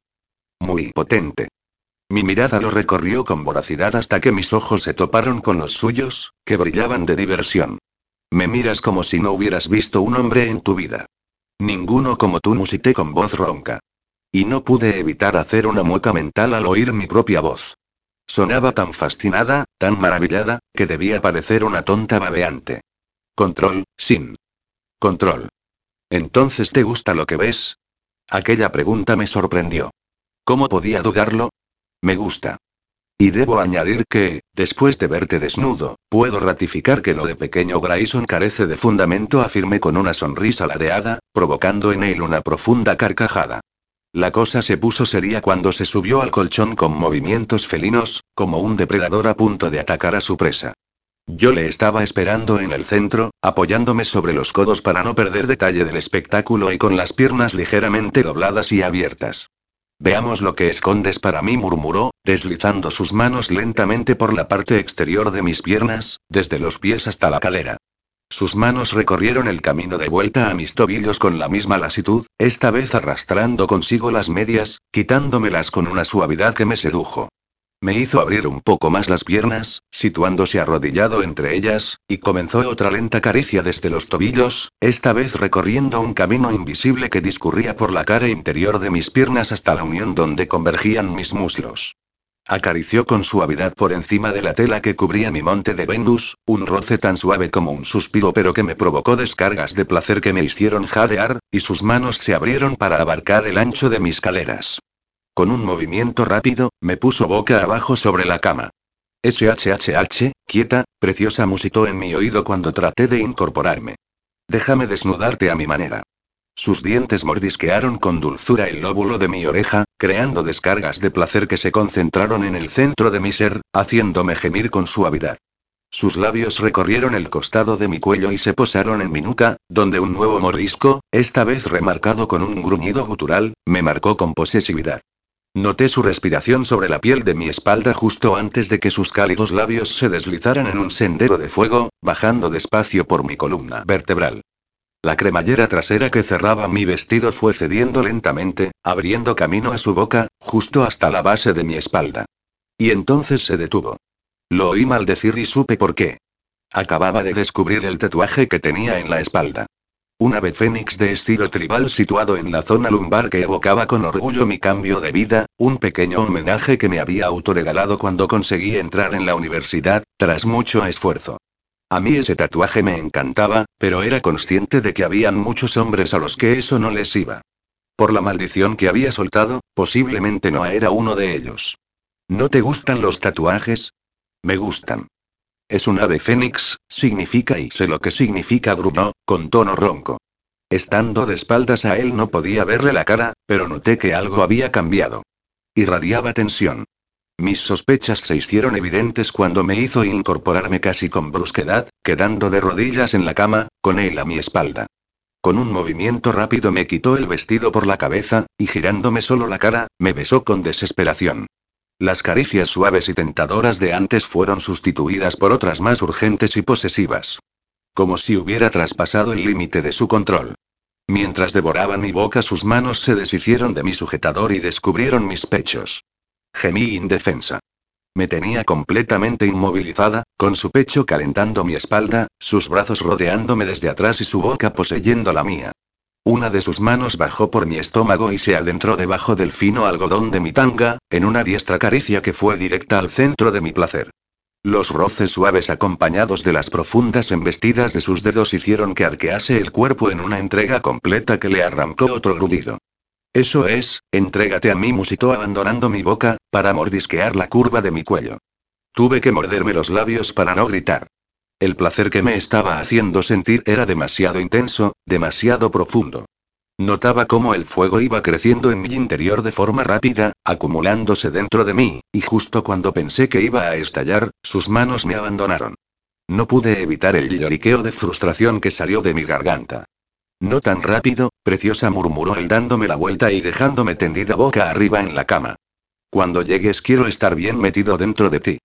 Muy potente. Mi mirada lo recorrió con voracidad hasta que mis ojos se toparon con los suyos, que brillaban de diversión. Me miras como si no hubieras visto un hombre en tu vida. Ninguno como tú musité con voz ronca. Y no pude evitar hacer una mueca mental al oír mi propia voz. Sonaba tan fascinada, tan maravillada, que debía parecer una tonta babeante. Control, sin. Control. ¿Entonces te gusta lo que ves? Aquella pregunta me sorprendió. ¿Cómo podía dudarlo? Me gusta. Y debo añadir que, después de verte desnudo, puedo ratificar que lo de pequeño Grayson carece de fundamento, afirmé con una sonrisa ladeada, provocando en él una profunda carcajada. La cosa se puso seria cuando se subió al colchón con movimientos felinos, como un depredador a punto de atacar a su presa. Yo le estaba esperando en el centro, apoyándome sobre los codos para no perder detalle del espectáculo y con las piernas ligeramente dobladas y abiertas. Veamos lo que escondes para mí, murmuró, deslizando sus manos lentamente por la parte exterior de mis piernas, desde los pies hasta la cadera. Sus manos recorrieron el camino de vuelta a mis tobillos con la misma lasitud, esta vez arrastrando consigo las medias, quitándomelas con una suavidad que me sedujo. Me hizo abrir un poco más las piernas, situándose arrodillado entre ellas, y comenzó otra lenta caricia desde los tobillos, esta vez recorriendo un camino invisible que discurría por la cara interior de mis piernas hasta la unión donde convergían mis muslos. Acarició con suavidad por encima de la tela que cubría mi monte de Venus, un roce tan suave como un suspiro pero que me provocó descargas de placer que me hicieron jadear, y sus manos se abrieron para abarcar el ancho de mis caderas. Con un movimiento rápido, me puso boca abajo sobre la cama. SHHH, quieta, preciosa musitó en mi oído cuando traté de incorporarme. Déjame desnudarte a mi manera. Sus dientes mordisquearon con dulzura el lóbulo de mi oreja, creando descargas de placer que se concentraron en el centro de mi ser, haciéndome gemir con suavidad. Sus labios recorrieron el costado de mi cuello y se posaron en mi nuca, donde un nuevo mordisco, esta vez remarcado con un gruñido gutural, me marcó con posesividad. Noté su respiración sobre la piel de mi espalda justo antes de que sus cálidos labios se deslizaran en un sendero de fuego, bajando despacio por mi columna vertebral. La cremallera trasera que cerraba mi vestido fue cediendo lentamente, abriendo camino a su boca, justo hasta la base de mi espalda. Y entonces se detuvo. Lo oí maldecir y supe por qué. Acababa de descubrir el tatuaje que tenía en la espalda. Un ave fénix de estilo tribal situado en la zona lumbar que evocaba con orgullo mi cambio de vida, un pequeño homenaje que me había autoregalado cuando conseguí entrar en la universidad, tras mucho esfuerzo. A mí ese tatuaje me encantaba, pero era consciente de que habían muchos hombres a los que eso no les iba. Por la maldición que había soltado, posiblemente no era uno de ellos. ¿No te gustan los tatuajes? Me gustan. Es un ave fénix, significa y sé lo que significa gruñó, con tono ronco. Estando de espaldas a él no podía verle la cara, pero noté que algo había cambiado. Irradiaba tensión. Mis sospechas se hicieron evidentes cuando me hizo incorporarme casi con brusquedad, quedando de rodillas en la cama, con él a mi espalda. Con un movimiento rápido me quitó el vestido por la cabeza, y girándome solo la cara, me besó con desesperación. Las caricias suaves y tentadoras de antes fueron sustituidas por otras más urgentes y posesivas. Como si hubiera traspasado el límite de su control. Mientras devoraban mi boca sus manos se deshicieron de mi sujetador y descubrieron mis pechos. Gemí indefensa. Me tenía completamente inmovilizada, con su pecho calentando mi espalda, sus brazos rodeándome desde atrás y su boca poseyendo la mía. Una de sus manos bajó por mi estómago y se adentró debajo del fino algodón de mi tanga, en una diestra caricia que fue directa al centro de mi placer. Los roces suaves acompañados de las profundas embestidas de sus dedos hicieron que arquease el cuerpo en una entrega completa que le arrancó otro grudido. Eso es, entrégate a mí, musitó abandonando mi boca, para mordisquear la curva de mi cuello. Tuve que morderme los labios para no gritar. El placer que me estaba haciendo sentir era demasiado intenso, demasiado profundo. Notaba cómo el fuego iba creciendo en mi interior de forma rápida, acumulándose dentro de mí, y justo cuando pensé que iba a estallar, sus manos me abandonaron. No pude evitar el lloriqueo de frustración que salió de mi garganta. No tan rápido, preciosa murmuró él dándome la vuelta y dejándome tendida boca arriba en la cama. Cuando llegues quiero estar bien metido dentro de ti.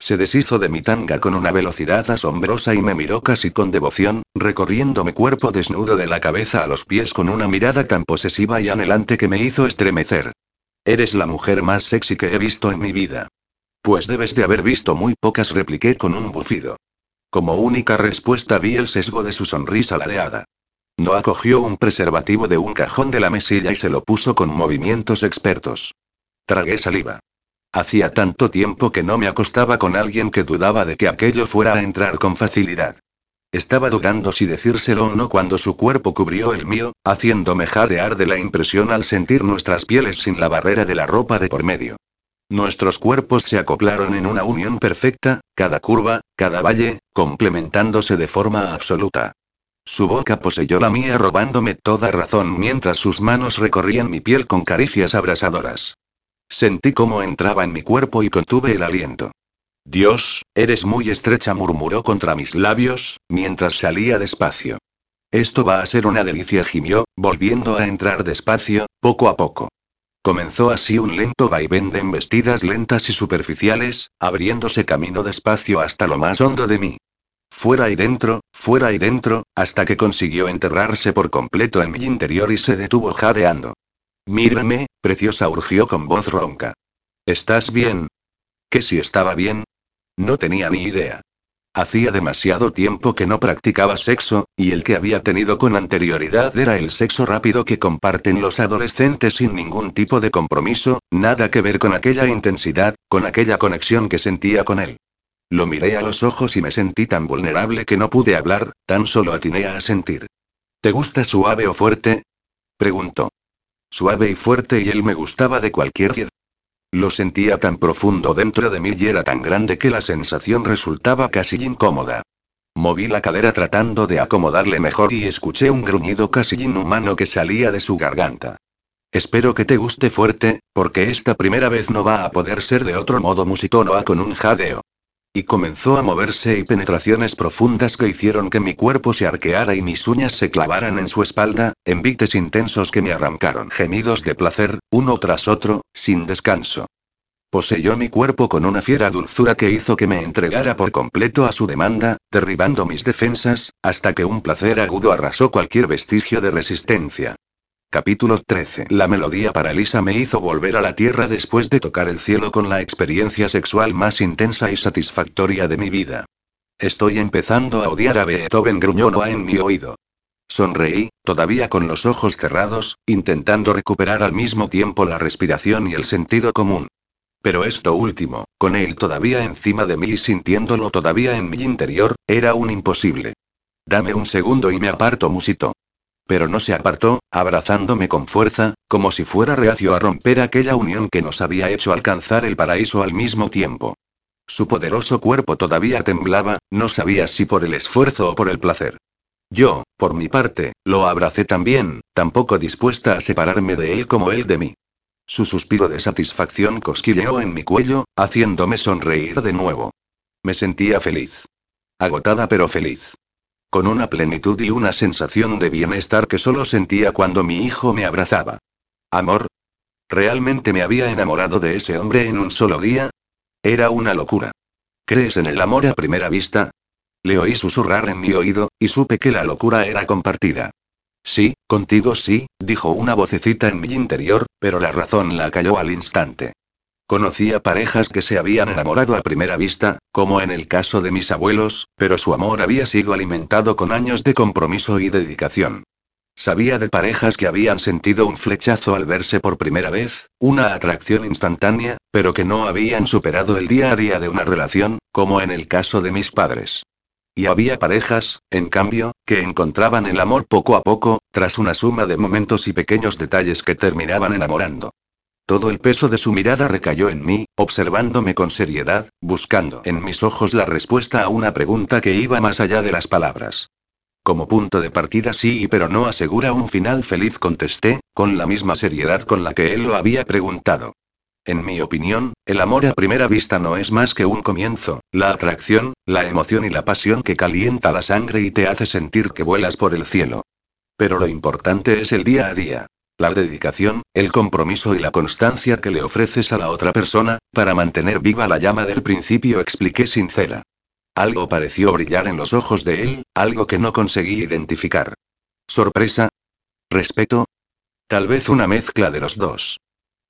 Se deshizo de mi tanga con una velocidad asombrosa y me miró casi con devoción, recorriendo mi cuerpo desnudo de la cabeza a los pies con una mirada tan posesiva y anhelante que me hizo estremecer. Eres la mujer más sexy que he visto en mi vida. Pues debes de haber visto muy pocas, repliqué con un bufido. Como única respuesta vi el sesgo de su sonrisa ladeada. No acogió un preservativo de un cajón de la mesilla y se lo puso con movimientos expertos. Tragué saliva. Hacía tanto tiempo que no me acostaba con alguien que dudaba de que aquello fuera a entrar con facilidad. Estaba dudando si decírselo o no cuando su cuerpo cubrió el mío, haciéndome jadear de la impresión al sentir nuestras pieles sin la barrera de la ropa de por medio. Nuestros cuerpos se acoplaron en una unión perfecta, cada curva, cada valle, complementándose de forma absoluta. Su boca poseyó la mía robándome toda razón mientras sus manos recorrían mi piel con caricias abrasadoras. Sentí cómo entraba en mi cuerpo y contuve el aliento. Dios, eres muy estrecha, murmuró contra mis labios, mientras salía despacio. Esto va a ser una delicia, gimió, volviendo a entrar despacio, poco a poco. Comenzó así un lento vaivén de embestidas lentas y superficiales, abriéndose camino despacio hasta lo más hondo de mí. Fuera y dentro, fuera y dentro, hasta que consiguió enterrarse por completo en mi interior y se detuvo jadeando. Mírame, preciosa, urgió con voz ronca. ¿Estás bien? ¿Qué si estaba bien? No tenía ni idea. Hacía demasiado tiempo que no practicaba sexo, y el que había tenido con anterioridad era el sexo rápido que comparten los adolescentes sin ningún tipo de compromiso, nada que ver con aquella intensidad, con aquella conexión que sentía con él. Lo miré a los ojos y me sentí tan vulnerable que no pude hablar, tan solo atiné a sentir. ¿Te gusta suave o fuerte? preguntó. Suave y fuerte y él me gustaba de cualquier Lo sentía tan profundo dentro de mí y era tan grande que la sensación resultaba casi incómoda. Moví la cadera tratando de acomodarle mejor y escuché un gruñido casi inhumano que salía de su garganta. Espero que te guste fuerte, porque esta primera vez no va a poder ser de otro modo, musitó Noah con un jadeo. Y comenzó a moverse y penetraciones profundas que hicieron que mi cuerpo se arqueara y mis uñas se clavaran en su espalda, envites intensos que me arrancaron gemidos de placer, uno tras otro, sin descanso. Poseyó mi cuerpo con una fiera dulzura que hizo que me entregara por completo a su demanda, derribando mis defensas, hasta que un placer agudo arrasó cualquier vestigio de resistencia. Capítulo 13. La melodía para Lisa me hizo volver a la tierra después de tocar el cielo con la experiencia sexual más intensa y satisfactoria de mi vida. Estoy empezando a odiar a Beethoven, gruñó en mi oído. Sonreí, todavía con los ojos cerrados, intentando recuperar al mismo tiempo la respiración y el sentido común. Pero esto último, con él todavía encima de mí y sintiéndolo todavía en mi interior, era un imposible. Dame un segundo y me aparto, musito. Pero no se apartó, abrazándome con fuerza, como si fuera reacio a romper aquella unión que nos había hecho alcanzar el paraíso al mismo tiempo. Su poderoso cuerpo todavía temblaba, no sabía si por el esfuerzo o por el placer. Yo, por mi parte, lo abracé también, tampoco dispuesta a separarme de él como él de mí. Su suspiro de satisfacción cosquilleó en mi cuello, haciéndome sonreír de nuevo. Me sentía feliz. Agotada pero feliz. Con una plenitud y una sensación de bienestar que solo sentía cuando mi hijo me abrazaba. ¿Amor? ¿Realmente me había enamorado de ese hombre en un solo día? Era una locura. ¿Crees en el amor a primera vista? Le oí susurrar en mi oído, y supe que la locura era compartida. Sí, contigo sí, dijo una vocecita en mi interior, pero la razón la cayó al instante. Conocía parejas que se habían enamorado a primera vista, como en el caso de mis abuelos, pero su amor había sido alimentado con años de compromiso y dedicación. Sabía de parejas que habían sentido un flechazo al verse por primera vez, una atracción instantánea, pero que no habían superado el día a día de una relación, como en el caso de mis padres. Y había parejas, en cambio, que encontraban el amor poco a poco, tras una suma de momentos y pequeños detalles que terminaban enamorando. Todo el peso de su mirada recayó en mí, observándome con seriedad, buscando en mis ojos la respuesta a una pregunta que iba más allá de las palabras. Como punto de partida sí, pero no asegura un final feliz, contesté, con la misma seriedad con la que él lo había preguntado. En mi opinión, el amor a primera vista no es más que un comienzo, la atracción, la emoción y la pasión que calienta la sangre y te hace sentir que vuelas por el cielo. Pero lo importante es el día a día. La dedicación, el compromiso y la constancia que le ofreces a la otra persona, para mantener viva la llama del principio, expliqué sincera. Algo pareció brillar en los ojos de él, algo que no conseguí identificar. ¿Sorpresa? ¿Respeto? Tal vez una mezcla de los dos.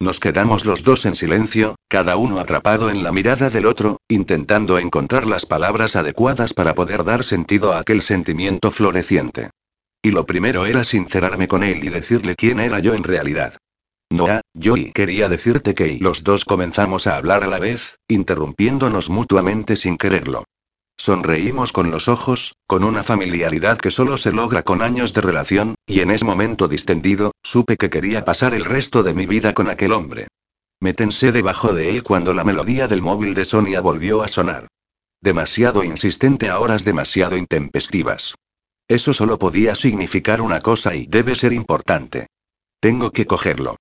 Nos quedamos los dos en silencio, cada uno atrapado en la mirada del otro, intentando encontrar las palabras adecuadas para poder dar sentido a aquel sentimiento floreciente. Y lo primero era sincerarme con él y decirle quién era yo en realidad. Noah, yo y quería decirte que y los dos comenzamos a hablar a la vez, interrumpiéndonos mutuamente sin quererlo. Sonreímos con los ojos, con una familiaridad que solo se logra con años de relación, y en ese momento distendido, supe que quería pasar el resto de mi vida con aquel hombre. Me debajo de él cuando la melodía del móvil de Sonia volvió a sonar. Demasiado insistente a horas demasiado intempestivas. Eso solo podía significar una cosa y debe ser importante. Tengo que cogerlo.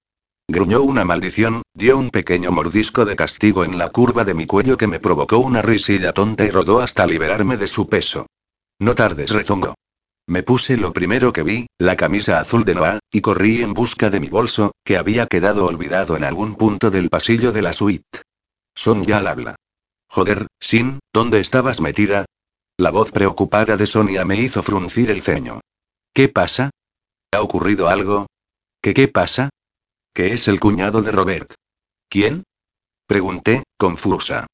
Gruñó una maldición, dio un pequeño mordisco de castigo en la curva de mi cuello que me provocó una risilla tonta y rodó hasta liberarme de su peso. No tardes, rezongó. Me puse lo primero que vi, la camisa azul de Noah, y corrí en busca de mi bolso, que había quedado olvidado en algún punto del pasillo de la suite. Son ya al habla. Joder, Sin, ¿dónde estabas metida? La voz preocupada de Sonia me hizo fruncir el ceño. ¿Qué pasa? ¿Ha ocurrido algo? ¿Qué qué pasa? que es el cuñado de Robert. ¿Quién? Pregunté, confusa.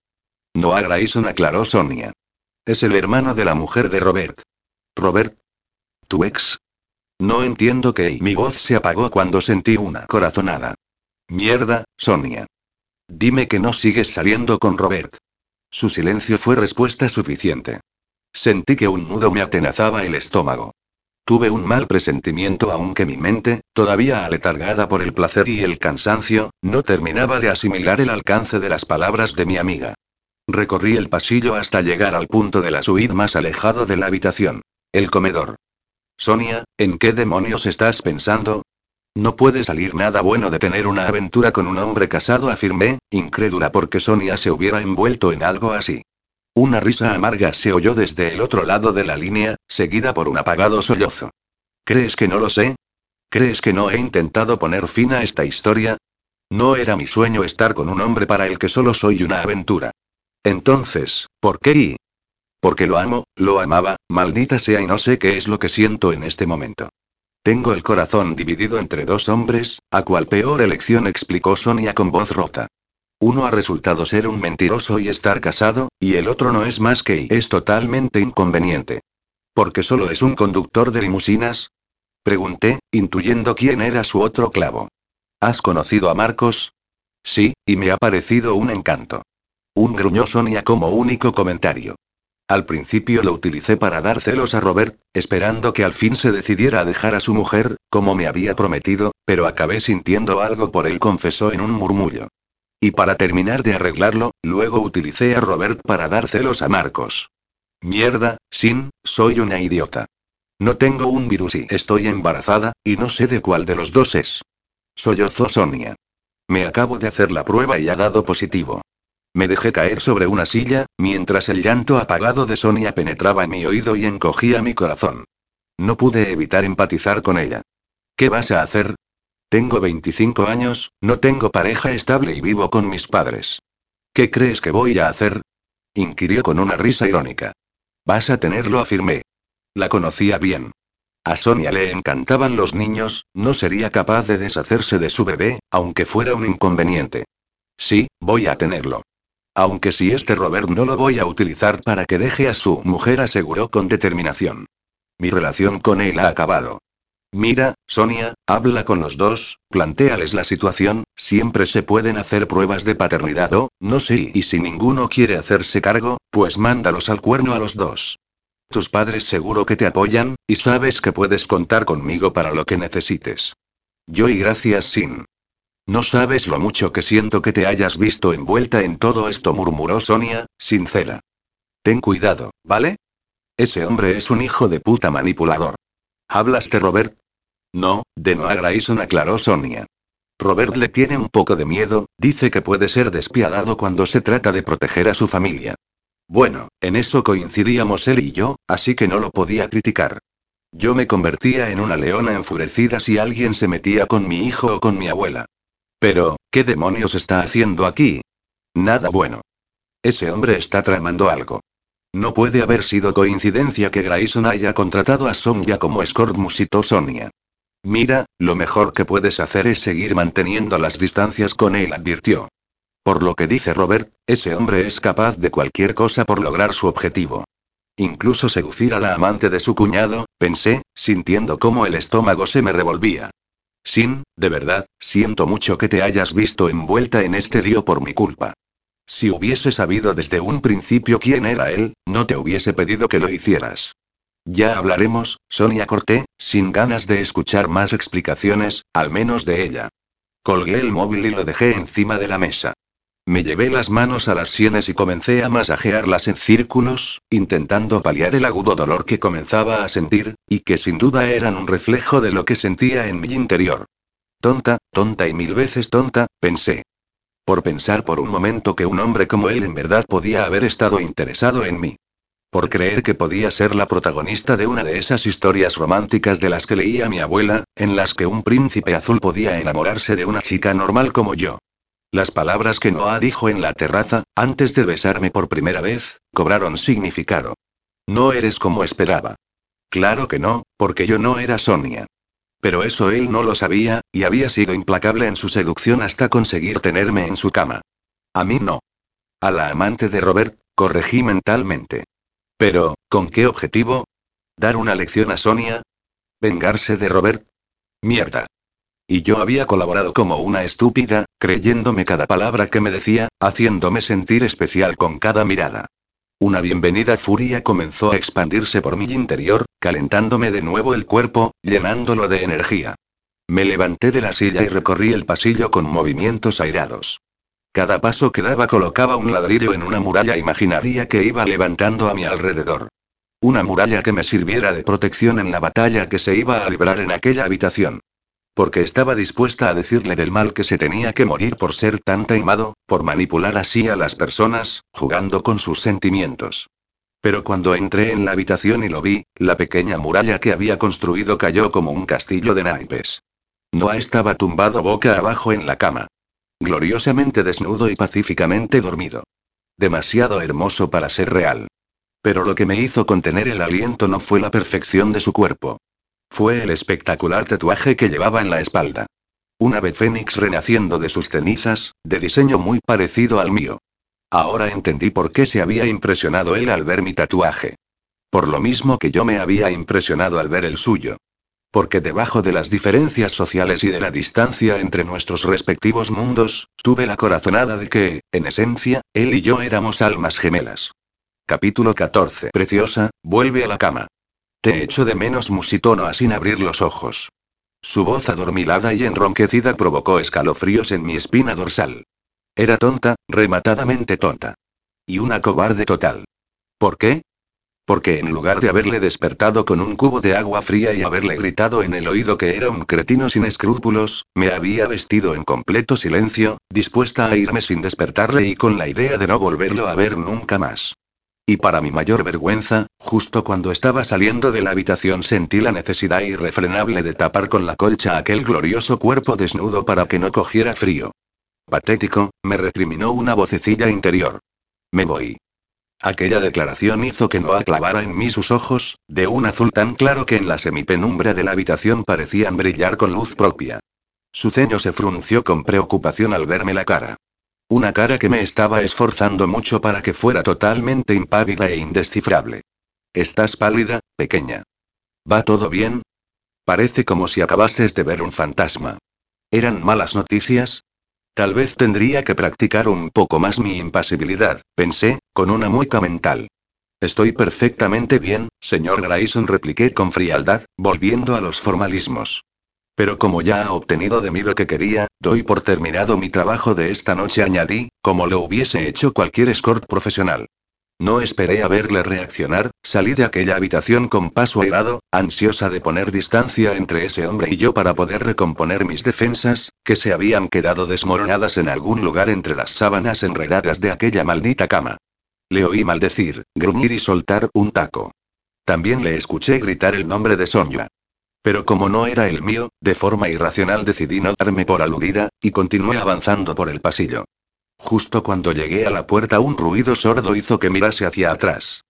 Noah Grayson aclaró Sonia. Es el hermano de la mujer de Robert. ¿Robert? ¿Tu ex? No entiendo qué. Mi voz se apagó cuando sentí una corazonada. Mierda, Sonia. Dime que no sigues saliendo con Robert. Su silencio fue respuesta suficiente. Sentí que un nudo me atenazaba el estómago. Tuve un mal presentimiento aunque mi mente, todavía aletargada por el placer y el cansancio, no terminaba de asimilar el alcance de las palabras de mi amiga. Recorrí el pasillo hasta llegar al punto de la suite más alejado de la habitación. El comedor. Sonia, ¿en qué demonios estás pensando? No puede salir nada bueno de tener una aventura con un hombre casado, afirmé, incrédula porque Sonia se hubiera envuelto en algo así. Una risa amarga se oyó desde el otro lado de la línea, seguida por un apagado sollozo. ¿Crees que no lo sé? ¿Crees que no he intentado poner fin a esta historia? No era mi sueño estar con un hombre para el que solo soy una aventura. Entonces, ¿por qué y? Porque lo amo, lo amaba, maldita sea y no sé qué es lo que siento en este momento. Tengo el corazón dividido entre dos hombres, a cual peor elección explicó Sonia con voz rota. Uno ha resultado ser un mentiroso y estar casado, y el otro no es más que y es totalmente inconveniente. ¿Porque solo es un conductor de limusinas? Pregunté, intuyendo quién era su otro clavo. ¿Has conocido a Marcos? Sí, y me ha parecido un encanto. Un gruñó Sonia como único comentario. Al principio lo utilicé para dar celos a Robert, esperando que al fin se decidiera a dejar a su mujer, como me había prometido, pero acabé sintiendo algo por él, confesó en un murmullo. Y para terminar de arreglarlo, luego utilicé a Robert para dar celos a Marcos. Mierda, Sin, soy una idiota. No tengo un virus y estoy embarazada, y no sé de cuál de los dos es. Sollozó Sonia. Me acabo de hacer la prueba y ha dado positivo. Me dejé caer sobre una silla, mientras el llanto apagado de Sonia penetraba en mi oído y encogía mi corazón. No pude evitar empatizar con ella. ¿Qué vas a hacer? Tengo 25 años, no tengo pareja estable y vivo con mis padres. ¿Qué crees que voy a hacer? inquirió con una risa irónica. Vas a tenerlo, afirmé. La conocía bien. A Sonia le encantaban los niños, no sería capaz de deshacerse de su bebé, aunque fuera un inconveniente. Sí, voy a tenerlo. Aunque si este Robert no lo voy a utilizar para que deje a su mujer, aseguró con determinación. Mi relación con él ha acabado. Mira, Sonia, habla con los dos, plantéales la situación, siempre se pueden hacer pruebas de paternidad o, no sé, y si ninguno quiere hacerse cargo, pues mándalos al cuerno a los dos. Tus padres seguro que te apoyan, y sabes que puedes contar conmigo para lo que necesites. Yo y gracias Sin. No sabes lo mucho que siento que te hayas visto envuelta en todo esto, murmuró Sonia, sincera. Ten cuidado, ¿vale? Ese hombre es un hijo de puta manipulador. ¿Hablas de Robert? No, de Noah Grayson aclaró Sonia. Robert le tiene un poco de miedo, dice que puede ser despiadado cuando se trata de proteger a su familia. Bueno, en eso coincidíamos él y yo, así que no lo podía criticar. Yo me convertía en una leona enfurecida si alguien se metía con mi hijo o con mi abuela. Pero, ¿qué demonios está haciendo aquí? Nada bueno. Ese hombre está tramando algo. No puede haber sido coincidencia que Grayson haya contratado a Sonia como escort, musitó Sonia. Mira, lo mejor que puedes hacer es seguir manteniendo las distancias con él, advirtió. Por lo que dice Robert, ese hombre es capaz de cualquier cosa por lograr su objetivo. Incluso seducir a la amante de su cuñado, pensé, sintiendo cómo el estómago se me revolvía. Sin, de verdad, siento mucho que te hayas visto envuelta en este lío por mi culpa. Si hubiese sabido desde un principio quién era él, no te hubiese pedido que lo hicieras. Ya hablaremos, Sonia corté, sin ganas de escuchar más explicaciones, al menos de ella. Colgué el móvil y lo dejé encima de la mesa. Me llevé las manos a las sienes y comencé a masajearlas en círculos, intentando paliar el agudo dolor que comenzaba a sentir, y que sin duda eran un reflejo de lo que sentía en mi interior. Tonta, tonta y mil veces tonta, pensé. Por pensar por un momento que un hombre como él en verdad podía haber estado interesado en mí. Por creer que podía ser la protagonista de una de esas historias románticas de las que leía mi abuela, en las que un príncipe azul podía enamorarse de una chica normal como yo. Las palabras que Noah dijo en la terraza, antes de besarme por primera vez, cobraron significado. No eres como esperaba. Claro que no, porque yo no era Sonia. Pero eso él no lo sabía, y había sido implacable en su seducción hasta conseguir tenerme en su cama. A mí no. A la amante de Robert, corregí mentalmente. Pero, ¿con qué objetivo? ¿Dar una lección a Sonia? ¿Vengarse de Robert? Mierda. Y yo había colaborado como una estúpida, creyéndome cada palabra que me decía, haciéndome sentir especial con cada mirada. Una bienvenida furia comenzó a expandirse por mi interior, calentándome de nuevo el cuerpo, llenándolo de energía. Me levanté de la silla y recorrí el pasillo con movimientos airados. Cada paso que daba colocaba un ladrillo en una muralla imaginaria que iba levantando a mi alrededor. Una muralla que me sirviera de protección en la batalla que se iba a librar en aquella habitación. Porque estaba dispuesta a decirle del mal que se tenía que morir por ser tan taimado, por manipular así a las personas, jugando con sus sentimientos. Pero cuando entré en la habitación y lo vi, la pequeña muralla que había construido cayó como un castillo de naipes. Noah estaba tumbado boca abajo en la cama. Gloriosamente desnudo y pacíficamente dormido. Demasiado hermoso para ser real. Pero lo que me hizo contener el aliento no fue la perfección de su cuerpo. Fue el espectacular tatuaje que llevaba en la espalda. Un ave fénix renaciendo de sus cenizas, de diseño muy parecido al mío. Ahora entendí por qué se había impresionado él al ver mi tatuaje. Por lo mismo que yo me había impresionado al ver el suyo. Porque debajo de las diferencias sociales y de la distancia entre nuestros respectivos mundos, tuve la corazonada de que, en esencia, él y yo éramos almas gemelas. Capítulo 14. Preciosa, vuelve a la cama. Te echo de menos, musitono sin abrir los ojos. Su voz adormilada y enronquecida provocó escalofríos en mi espina dorsal. Era tonta, rematadamente tonta. Y una cobarde total. ¿Por qué? Porque en lugar de haberle despertado con un cubo de agua fría y haberle gritado en el oído que era un cretino sin escrúpulos, me había vestido en completo silencio, dispuesta a irme sin despertarle y con la idea de no volverlo a ver nunca más. Y para mi mayor vergüenza, justo cuando estaba saliendo de la habitación sentí la necesidad irrefrenable de tapar con la colcha aquel glorioso cuerpo desnudo para que no cogiera frío. Patético, me recriminó una vocecilla interior. Me voy. Aquella declaración hizo que no aclavara en mí sus ojos, de un azul tan claro que en la semipenumbra de la habitación parecían brillar con luz propia. Su ceño se frunció con preocupación al verme la cara. Una cara que me estaba esforzando mucho para que fuera totalmente impávida e indescifrable. Estás pálida, pequeña. ¿Va todo bien? Parece como si acabases de ver un fantasma. ¿Eran malas noticias? Tal vez tendría que practicar un poco más mi impasibilidad, pensé, con una mueca mental. Estoy perfectamente bien, señor Grayson, repliqué con frialdad, volviendo a los formalismos. Pero como ya ha obtenido de mí lo que quería, doy por terminado mi trabajo de esta noche, añadí, como lo hubiese hecho cualquier escort profesional. No esperé a verle reaccionar, salí de aquella habitación con paso airado, ansiosa de poner distancia entre ese hombre y yo para poder recomponer mis defensas, que se habían quedado desmoronadas en algún lugar entre las sábanas enredadas de aquella maldita cama. Le oí maldecir, gruñir y soltar un taco. También le escuché gritar el nombre de Sonia. Pero como no era el mío, de forma irracional decidí no darme por aludida, y continué avanzando por el pasillo. Justo cuando llegué a la puerta un ruido sordo hizo que mirase hacia atrás.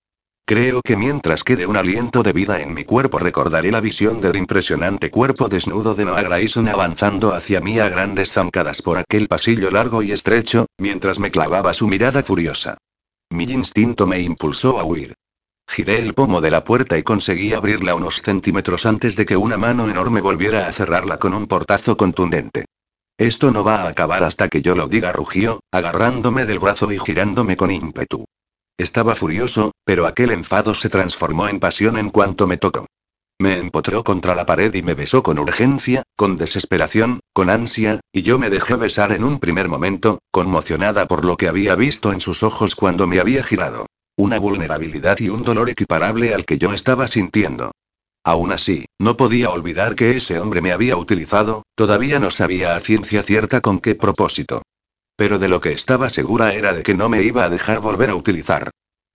Creo que mientras quede un aliento de vida en mi cuerpo recordaré la visión del impresionante cuerpo desnudo de Noah Grayson avanzando hacia mí a grandes zancadas por aquel pasillo largo y estrecho, mientras me clavaba su mirada furiosa. Mi instinto me impulsó a huir. Giré el pomo de la puerta y conseguí abrirla unos centímetros antes de que una mano enorme volviera a cerrarla con un portazo contundente. Esto no va a acabar hasta que yo lo diga, rugió, agarrándome del brazo y girándome con ímpetu. Estaba furioso, pero aquel enfado se transformó en pasión en cuanto me tocó. Me empotró contra la pared y me besó con urgencia, con desesperación, con ansia, y yo me dejé besar en un primer momento, conmocionada por lo que había visto en sus ojos cuando me había girado. Una vulnerabilidad y un dolor equiparable al que yo estaba sintiendo. Aún así, no podía olvidar que ese hombre me había utilizado, todavía no sabía a ciencia cierta con qué propósito. Pero de lo que estaba segura era de que no me iba a dejar volver a utilizar.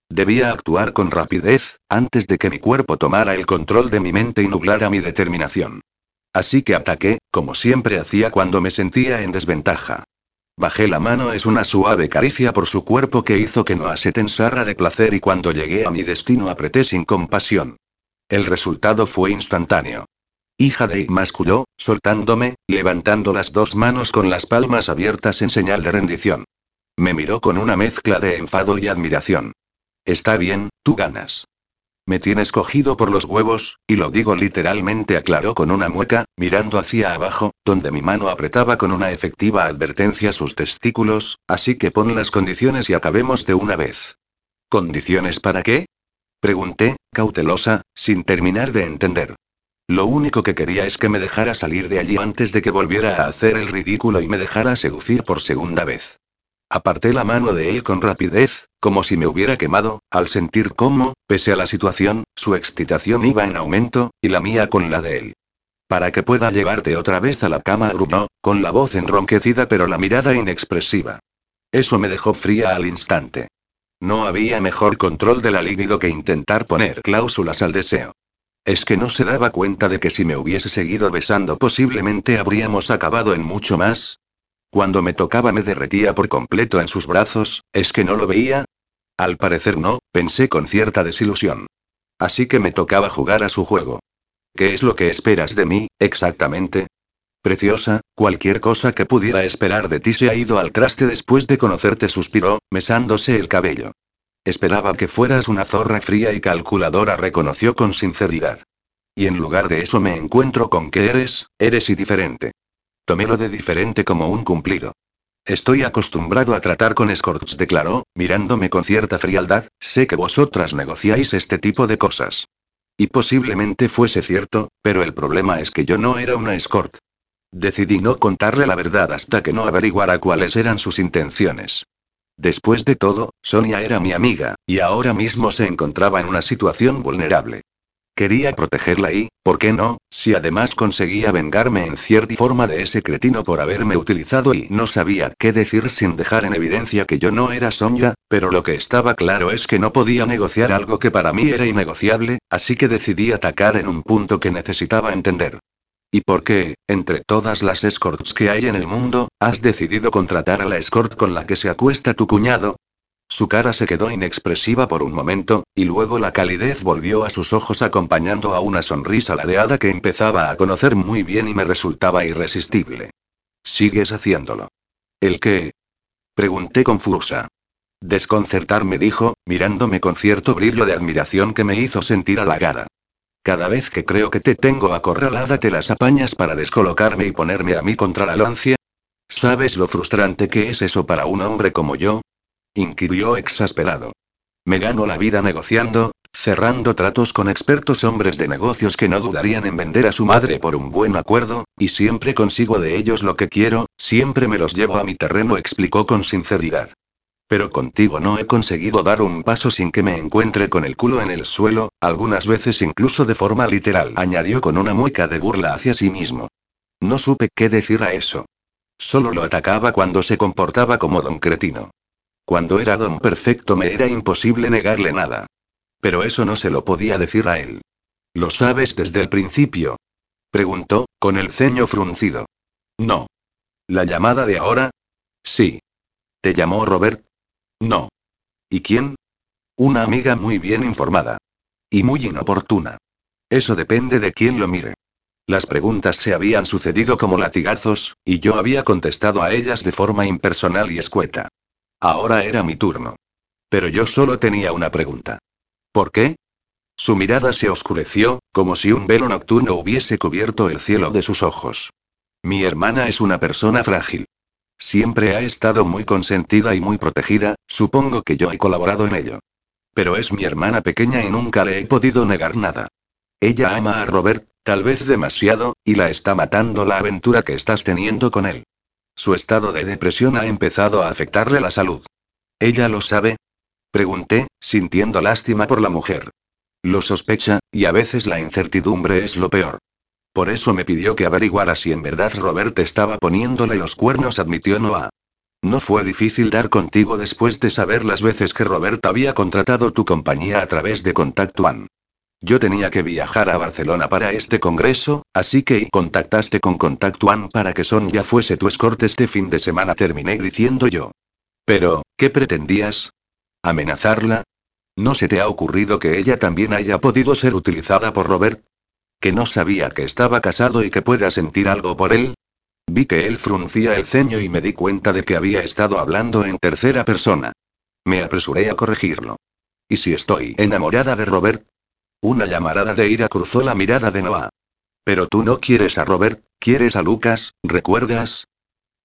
Debía actuar con rapidez, antes de que mi cuerpo tomara el control de mi mente y nublara mi determinación. Así que ataqué, como siempre hacía cuando me sentía en desventaja. Bajé la mano es una suave caricia por su cuerpo que hizo que no se tensara de placer y cuando llegué a mi destino apreté sin compasión. El resultado fue instantáneo. Hija de masculló, soltándome, levantando las dos manos con las palmas abiertas en señal de rendición. Me miró con una mezcla de enfado y admiración. Está bien, tú ganas. Me tienes cogido por los huevos, y lo digo literalmente, aclaró con una mueca, mirando hacia abajo, donde mi mano apretaba con una efectiva advertencia sus testículos, así que pon las condiciones y acabemos de una vez. ¿Condiciones para qué? Pregunté, cautelosa, sin terminar de entender. Lo único que quería es que me dejara salir de allí antes de que volviera a hacer el ridículo y me dejara seducir por segunda vez. Aparté la mano de él con rapidez, como si me hubiera quemado, al sentir cómo, pese a la situación, su excitación iba en aumento, y la mía con la de él. Para que pueda llevarte otra vez a la cama, gruñó, con la voz enronquecida pero la mirada inexpresiva. Eso me dejó fría al instante. No había mejor control del libido que intentar poner cláusulas al deseo. Es que no se daba cuenta de que si me hubiese seguido besando posiblemente habríamos acabado en mucho más, cuando me tocaba me derretía por completo en sus brazos, ¿es que no lo veía? Al parecer no, pensé con cierta desilusión. Así que me tocaba jugar a su juego. ¿Qué es lo que esperas de mí, exactamente? Preciosa, cualquier cosa que pudiera esperar de ti se ha ido al traste después de conocerte, suspiró, mesándose el cabello. Esperaba que fueras una zorra fría y calculadora, reconoció con sinceridad. Y en lugar de eso me encuentro con que eres, eres y diferente. Tomé lo de diferente como un cumplido. Estoy acostumbrado a tratar con escorts, declaró, mirándome con cierta frialdad, sé que vosotras negociáis este tipo de cosas. Y posiblemente fuese cierto, pero el problema es que yo no era una escort. Decidí no contarle la verdad hasta que no averiguara cuáles eran sus intenciones. Después de todo, Sonia era mi amiga, y ahora mismo se encontraba en una situación vulnerable. Quería protegerla y, ¿por qué no? Si además conseguía vengarme en cierta forma de ese cretino por haberme utilizado y no sabía qué decir sin dejar en evidencia que yo no era Sonia, pero lo que estaba claro es que no podía negociar algo que para mí era innegociable, así que decidí atacar en un punto que necesitaba entender. ¿Y por qué, entre todas las escorts que hay en el mundo, has decidido contratar a la escort con la que se acuesta tu cuñado? Su cara se quedó inexpresiva por un momento, y luego la calidez volvió a sus ojos acompañando a una sonrisa ladeada que empezaba a conocer muy bien y me resultaba irresistible. Sigues haciéndolo. ¿El qué? Pregunté confusa. Desconcertarme dijo, mirándome con cierto brillo de admiración que me hizo sentir halagada. Cada vez que creo que te tengo acorralada te las apañas para descolocarme y ponerme a mí contra la lancia. ¿Sabes lo frustrante que es eso para un hombre como yo? inquirió exasperado. Me gano la vida negociando, cerrando tratos con expertos hombres de negocios que no dudarían en vender a su madre por un buen acuerdo, y siempre consigo de ellos lo que quiero, siempre me los llevo a mi terreno, explicó con sinceridad. Pero contigo no he conseguido dar un paso sin que me encuentre con el culo en el suelo, algunas veces incluso de forma literal, añadió con una mueca de burla hacia sí mismo. No supe qué decir a eso. Solo lo atacaba cuando se comportaba como don cretino. Cuando era don perfecto me era imposible negarle nada. Pero eso no se lo podía decir a él. ¿Lo sabes desde el principio? Preguntó, con el ceño fruncido. No. ¿La llamada de ahora? Sí. ¿Te llamó Robert? No. ¿Y quién? Una amiga muy bien informada. Y muy inoportuna. Eso depende de quién lo mire. Las preguntas se habían sucedido como latigazos, y yo había contestado a ellas de forma impersonal y escueta. Ahora era mi turno. Pero yo solo tenía una pregunta. ¿Por qué? Su mirada se oscureció, como si un velo nocturno hubiese cubierto el cielo de sus ojos. Mi hermana es una persona frágil. Siempre ha estado muy consentida y muy protegida, supongo que yo he colaborado en ello. Pero es mi hermana pequeña y nunca le he podido negar nada. Ella ama a Robert, tal vez demasiado, y la está matando la aventura que estás teniendo con él. Su estado de depresión ha empezado a afectarle la salud. ¿Ella lo sabe? Pregunté, sintiendo lástima por la mujer. Lo sospecha, y a veces la incertidumbre es lo peor. Por eso me pidió que averiguara si en verdad Robert estaba poniéndole los cuernos, admitió Noah. No fue difícil dar contigo después de saber las veces que Robert había contratado tu compañía a través de Contact One. Yo tenía que viajar a Barcelona para este congreso, así que contactaste con Contact One para que Son ya fuese tu escorte este fin de semana, terminé diciendo yo. Pero, ¿qué pretendías? ¿Amenazarla? ¿No se te ha ocurrido que ella también haya podido ser utilizada por Robert? Que no sabía que estaba casado y que pueda sentir algo por él? Vi que él fruncía el ceño y me di cuenta de que había estado hablando en tercera persona. Me apresuré a corregirlo. ¿Y si estoy enamorada de Robert? Una llamarada de ira cruzó la mirada de Noah. Pero tú no quieres a Robert, quieres a Lucas, ¿recuerdas?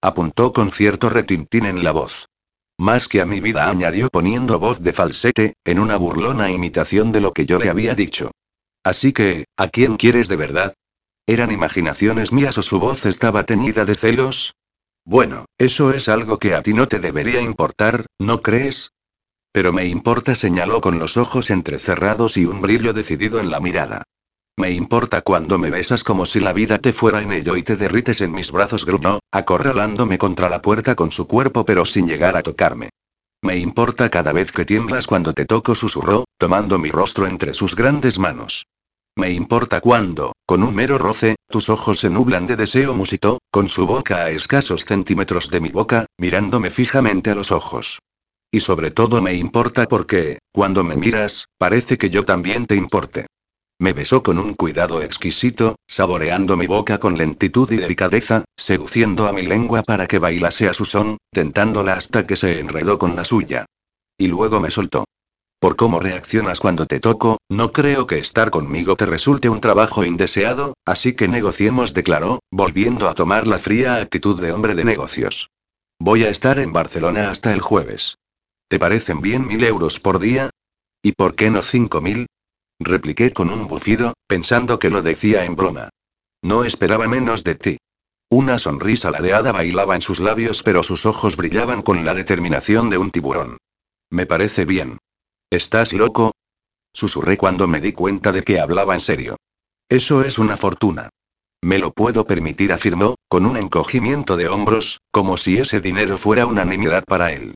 Apuntó con cierto retintín en la voz. Más que a mi vida, añadió poniendo voz de falsete, en una burlona imitación de lo que yo le había dicho. Así que, ¿a quién quieres de verdad? ¿Eran imaginaciones mías o su voz estaba teñida de celos? Bueno, eso es algo que a ti no te debería importar, ¿no crees? Pero me importa, señaló con los ojos entrecerrados y un brillo decidido en la mirada. Me importa cuando me besas como si la vida te fuera en ello y te derrites en mis brazos, gruñó, acorralándome contra la puerta con su cuerpo pero sin llegar a tocarme. Me importa cada vez que tiemblas cuando te toco, susurró, tomando mi rostro entre sus grandes manos. Me importa cuando, con un mero roce, tus ojos se nublan de deseo, musitó, con su boca a escasos centímetros de mi boca, mirándome fijamente a los ojos. Y sobre todo me importa porque, cuando me miras, parece que yo también te importe. Me besó con un cuidado exquisito, saboreando mi boca con lentitud y delicadeza, seduciendo a mi lengua para que bailase a su son, tentándola hasta que se enredó con la suya. Y luego me soltó. Por cómo reaccionas cuando te toco, no creo que estar conmigo te resulte un trabajo indeseado, así que negociemos, declaró, volviendo a tomar la fría actitud de hombre de negocios. Voy a estar en Barcelona hasta el jueves. ¿Te parecen bien mil euros por día? ¿Y por qué no cinco mil? Repliqué con un bufido, pensando que lo decía en broma. No esperaba menos de ti. Una sonrisa ladeada bailaba en sus labios, pero sus ojos brillaban con la determinación de un tiburón. Me parece bien. ¿Estás loco? Susurré cuando me di cuenta de que hablaba en serio. Eso es una fortuna. Me lo puedo permitir, afirmó, con un encogimiento de hombros, como si ese dinero fuera una nimiedad para él.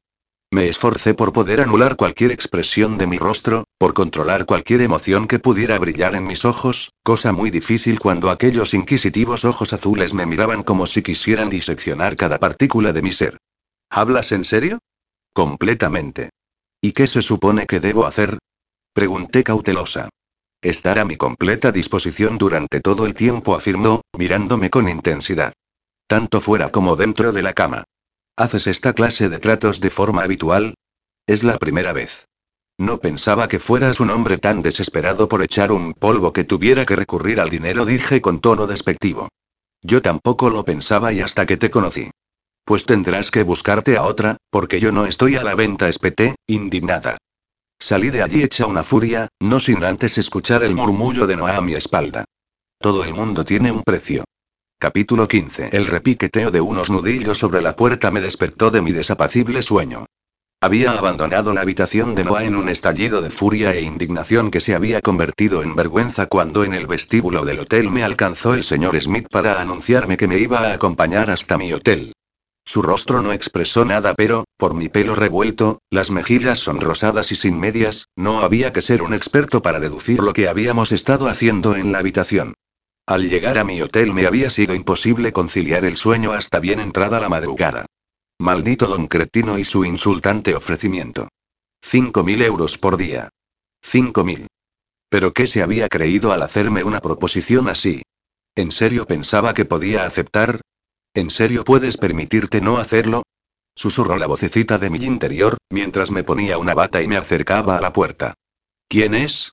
Me esforcé por poder anular cualquier expresión de mi rostro, por controlar cualquier emoción que pudiera brillar en mis ojos, cosa muy difícil cuando aquellos inquisitivos ojos azules me miraban como si quisieran diseccionar cada partícula de mi ser. ¿Hablas en serio? Completamente. ¿Y qué se supone que debo hacer? Pregunté cautelosa. Estar a mi completa disposición durante todo el tiempo, afirmó, mirándome con intensidad. Tanto fuera como dentro de la cama. ¿Haces esta clase de tratos de forma habitual? Es la primera vez. No pensaba que fueras un hombre tan desesperado por echar un polvo que tuviera que recurrir al dinero, dije con tono despectivo. Yo tampoco lo pensaba y hasta que te conocí. Pues tendrás que buscarte a otra, porque yo no estoy a la venta, espeté, indignada. Salí de allí hecha una furia, no sin antes escuchar el murmullo de Noah a mi espalda. Todo el mundo tiene un precio. Capítulo 15. El repiqueteo de unos nudillos sobre la puerta me despertó de mi desapacible sueño. Había abandonado la habitación de Noah en un estallido de furia e indignación que se había convertido en vergüenza cuando en el vestíbulo del hotel me alcanzó el señor Smith para anunciarme que me iba a acompañar hasta mi hotel. Su rostro no expresó nada, pero, por mi pelo revuelto, las mejillas sonrosadas y sin medias, no había que ser un experto para deducir lo que habíamos estado haciendo en la habitación. Al llegar a mi hotel me había sido imposible conciliar el sueño hasta bien entrada la madrugada. Maldito don Cretino y su insultante ofrecimiento. Cinco mil euros por día. Cinco mil. ¿Pero qué se había creído al hacerme una proposición así? ¿En serio pensaba que podía aceptar? ¿En serio puedes permitirte no hacerlo? Susurró la vocecita de mi interior, mientras me ponía una bata y me acercaba a la puerta. ¿Quién es?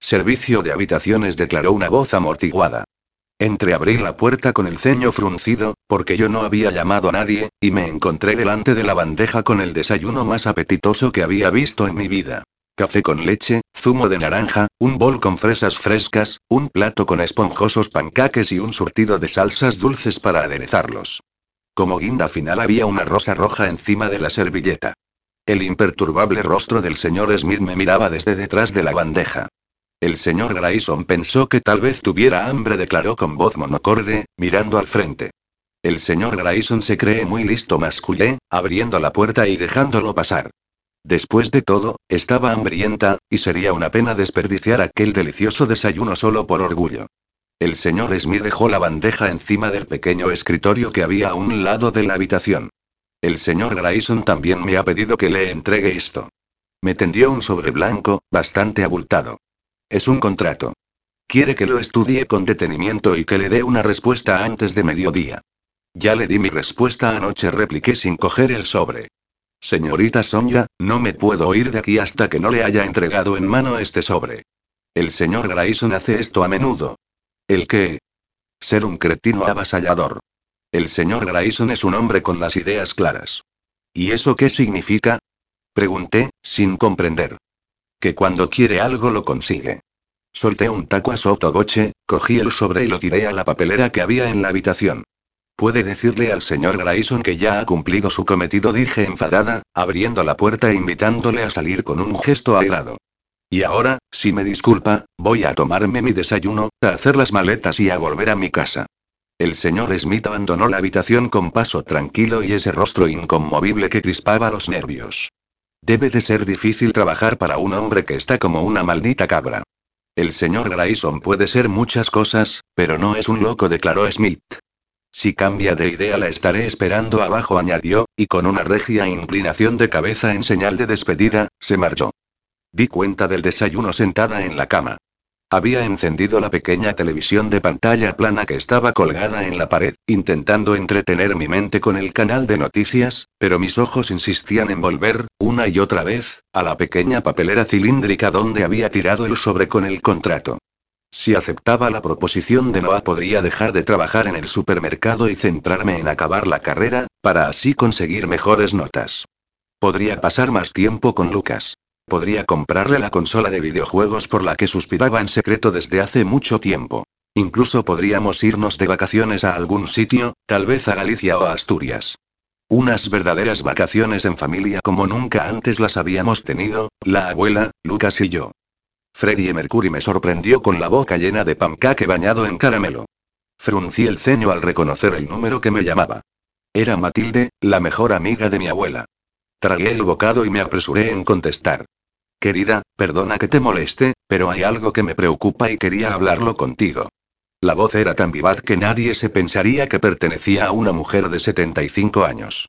Servicio de habitaciones, declaró una voz amortiguada. Entreabrí la puerta con el ceño fruncido, porque yo no había llamado a nadie, y me encontré delante de la bandeja con el desayuno más apetitoso que había visto en mi vida. Café con leche, zumo de naranja, un bol con fresas frescas, un plato con esponjosos pancaques y un surtido de salsas dulces para aderezarlos. Como guinda final había una rosa roja encima de la servilleta. El imperturbable rostro del señor Smith me miraba desde detrás de la bandeja. El señor Grayson pensó que tal vez tuviera hambre, declaró con voz monocorde, mirando al frente. El señor Grayson se cree muy listo, mascullé, abriendo la puerta y dejándolo pasar. Después de todo, estaba hambrienta, y sería una pena desperdiciar aquel delicioso desayuno solo por orgullo. El señor Smith dejó la bandeja encima del pequeño escritorio que había a un lado de la habitación. El señor Grayson también me ha pedido que le entregue esto. Me tendió un sobre blanco, bastante abultado. Es un contrato. Quiere que lo estudie con detenimiento y que le dé una respuesta antes de mediodía. Ya le di mi respuesta anoche, repliqué sin coger el sobre. Señorita Sonia, no me puedo ir de aquí hasta que no le haya entregado en mano este sobre. El señor Grayson hace esto a menudo. ¿El qué? Ser un cretino avasallador. El señor Grayson es un hombre con las ideas claras. ¿Y eso qué significa? Pregunté, sin comprender. Que cuando quiere algo lo consigue. Solté un taco a sotoboche, cogí el sobre y lo tiré a la papelera que había en la habitación. Puede decirle al señor Grayson que ya ha cumplido su cometido, dije enfadada, abriendo la puerta e invitándole a salir con un gesto airado. Y ahora, si me disculpa, voy a tomarme mi desayuno, a hacer las maletas y a volver a mi casa. El señor Smith abandonó la habitación con paso tranquilo y ese rostro inconmovible que crispaba los nervios. Debe de ser difícil trabajar para un hombre que está como una maldita cabra. El señor Grayson puede ser muchas cosas, pero no es un loco, declaró Smith. Si cambia de idea la estaré esperando abajo, añadió, y con una regia inclinación de cabeza en señal de despedida, se marchó. Di cuenta del desayuno sentada en la cama. Había encendido la pequeña televisión de pantalla plana que estaba colgada en la pared, intentando entretener mi mente con el canal de noticias, pero mis ojos insistían en volver, una y otra vez, a la pequeña papelera cilíndrica donde había tirado el sobre con el contrato. Si aceptaba la proposición de Noah podría dejar de trabajar en el supermercado y centrarme en acabar la carrera, para así conseguir mejores notas. Podría pasar más tiempo con Lucas. Podría comprarle la consola de videojuegos por la que suspiraba en secreto desde hace mucho tiempo. Incluso podríamos irnos de vacaciones a algún sitio, tal vez a Galicia o a Asturias. Unas verdaderas vacaciones en familia como nunca antes las habíamos tenido, la abuela, Lucas y yo. Freddie Mercury me sorprendió con la boca llena de pancake bañado en caramelo. Fruncí el ceño al reconocer el número que me llamaba. Era Matilde, la mejor amiga de mi abuela. Tragué el bocado y me apresuré en contestar. Querida, perdona que te moleste, pero hay algo que me preocupa y quería hablarlo contigo. La voz era tan vivaz que nadie se pensaría que pertenecía a una mujer de 75 años.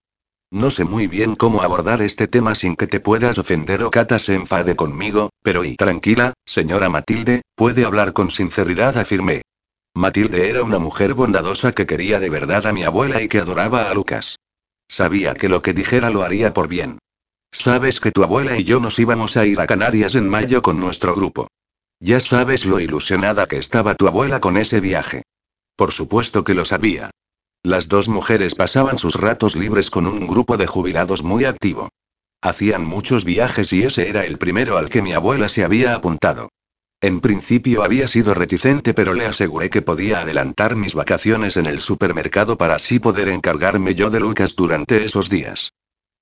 No sé muy bien cómo abordar este tema sin que te puedas ofender o Cata se enfade conmigo, pero y tranquila, señora Matilde, puede hablar con sinceridad, afirmé. Matilde era una mujer bondadosa que quería de verdad a mi abuela y que adoraba a Lucas. Sabía que lo que dijera lo haría por bien. Sabes que tu abuela y yo nos íbamos a ir a Canarias en mayo con nuestro grupo. Ya sabes lo ilusionada que estaba tu abuela con ese viaje. Por supuesto que lo sabía. Las dos mujeres pasaban sus ratos libres con un grupo de jubilados muy activo. Hacían muchos viajes y ese era el primero al que mi abuela se había apuntado. En principio había sido reticente pero le aseguré que podía adelantar mis vacaciones en el supermercado para así poder encargarme yo de Lucas durante esos días.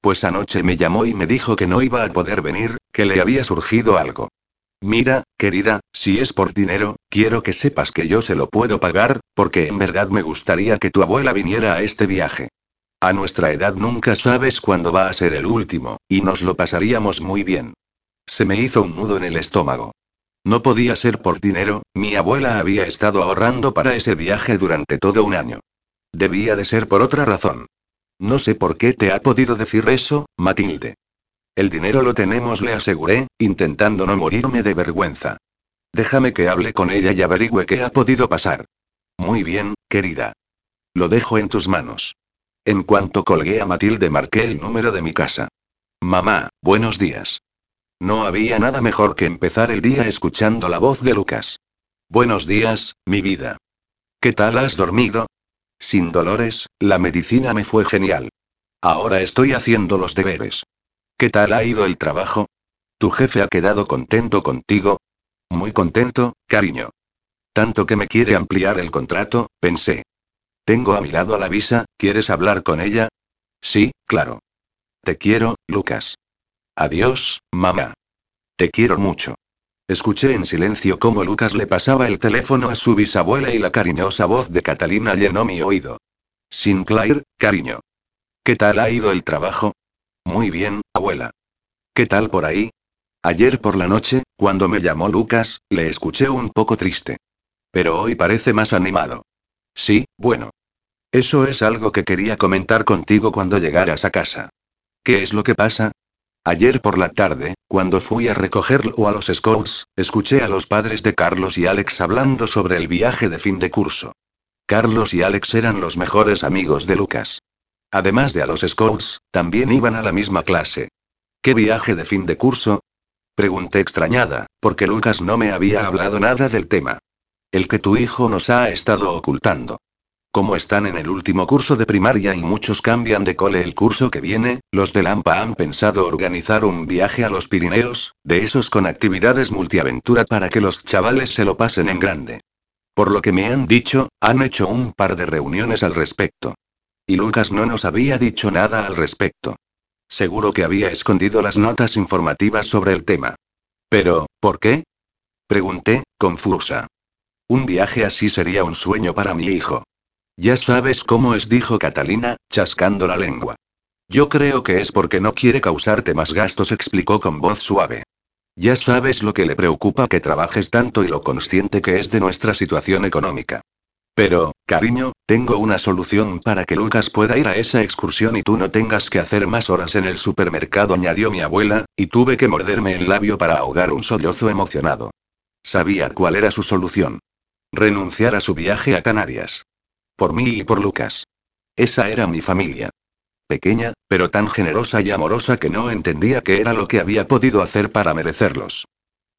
Pues anoche me llamó y me dijo que no iba a poder venir, que le había surgido algo. Mira, querida, si es por dinero, quiero que sepas que yo se lo puedo pagar, porque en verdad me gustaría que tu abuela viniera a este viaje. A nuestra edad nunca sabes cuándo va a ser el último, y nos lo pasaríamos muy bien. Se me hizo un nudo en el estómago. No podía ser por dinero, mi abuela había estado ahorrando para ese viaje durante todo un año. Debía de ser por otra razón. No sé por qué te ha podido decir eso, Matilde. El dinero lo tenemos, le aseguré, intentando no morirme de vergüenza. Déjame que hable con ella y averigüe qué ha podido pasar. Muy bien, querida. Lo dejo en tus manos. En cuanto colgué a Matilde marqué el número de mi casa. Mamá, buenos días. No había nada mejor que empezar el día escuchando la voz de Lucas. Buenos días, mi vida. ¿Qué tal has dormido? Sin dolores, la medicina me fue genial. Ahora estoy haciendo los deberes. ¿Qué tal ha ido el trabajo? ¿Tu jefe ha quedado contento contigo? Muy contento, cariño. Tanto que me quiere ampliar el contrato, pensé. Tengo a mi lado a la visa, ¿quieres hablar con ella? Sí, claro. Te quiero, Lucas. Adiós, mamá. Te quiero mucho. Escuché en silencio cómo Lucas le pasaba el teléfono a su bisabuela y la cariñosa voz de Catalina llenó mi oído. Sinclair, cariño. ¿Qué tal ha ido el trabajo? Muy bien, abuela. ¿Qué tal por ahí? Ayer por la noche, cuando me llamó Lucas, le escuché un poco triste. Pero hoy parece más animado. Sí, bueno. Eso es algo que quería comentar contigo cuando llegaras a casa. ¿Qué es lo que pasa? Ayer por la tarde, cuando fui a recogerlo a los Scouts, escuché a los padres de Carlos y Alex hablando sobre el viaje de fin de curso. Carlos y Alex eran los mejores amigos de Lucas. Además de a los Scouts, también iban a la misma clase. ¿Qué viaje de fin de curso? Pregunté extrañada, porque Lucas no me había hablado nada del tema. El que tu hijo nos ha estado ocultando. Como están en el último curso de primaria y muchos cambian de cole el curso que viene, los de Lampa han pensado organizar un viaje a los Pirineos, de esos con actividades multiaventura para que los chavales se lo pasen en grande. Por lo que me han dicho, han hecho un par de reuniones al respecto. Y Lucas no nos había dicho nada al respecto. Seguro que había escondido las notas informativas sobre el tema. Pero, ¿por qué? Pregunté, confusa. Un viaje así sería un sueño para mi hijo. Ya sabes cómo es, dijo Catalina, chascando la lengua. Yo creo que es porque no quiere causarte más gastos, explicó con voz suave. Ya sabes lo que le preocupa que trabajes tanto y lo consciente que es de nuestra situación económica. Pero, cariño, tengo una solución para que Lucas pueda ir a esa excursión y tú no tengas que hacer más horas en el supermercado, añadió mi abuela, y tuve que morderme el labio para ahogar un sollozo emocionado. Sabía cuál era su solución. Renunciar a su viaje a Canarias. Por mí y por Lucas. Esa era mi familia. Pequeña, pero tan generosa y amorosa que no entendía qué era lo que había podido hacer para merecerlos.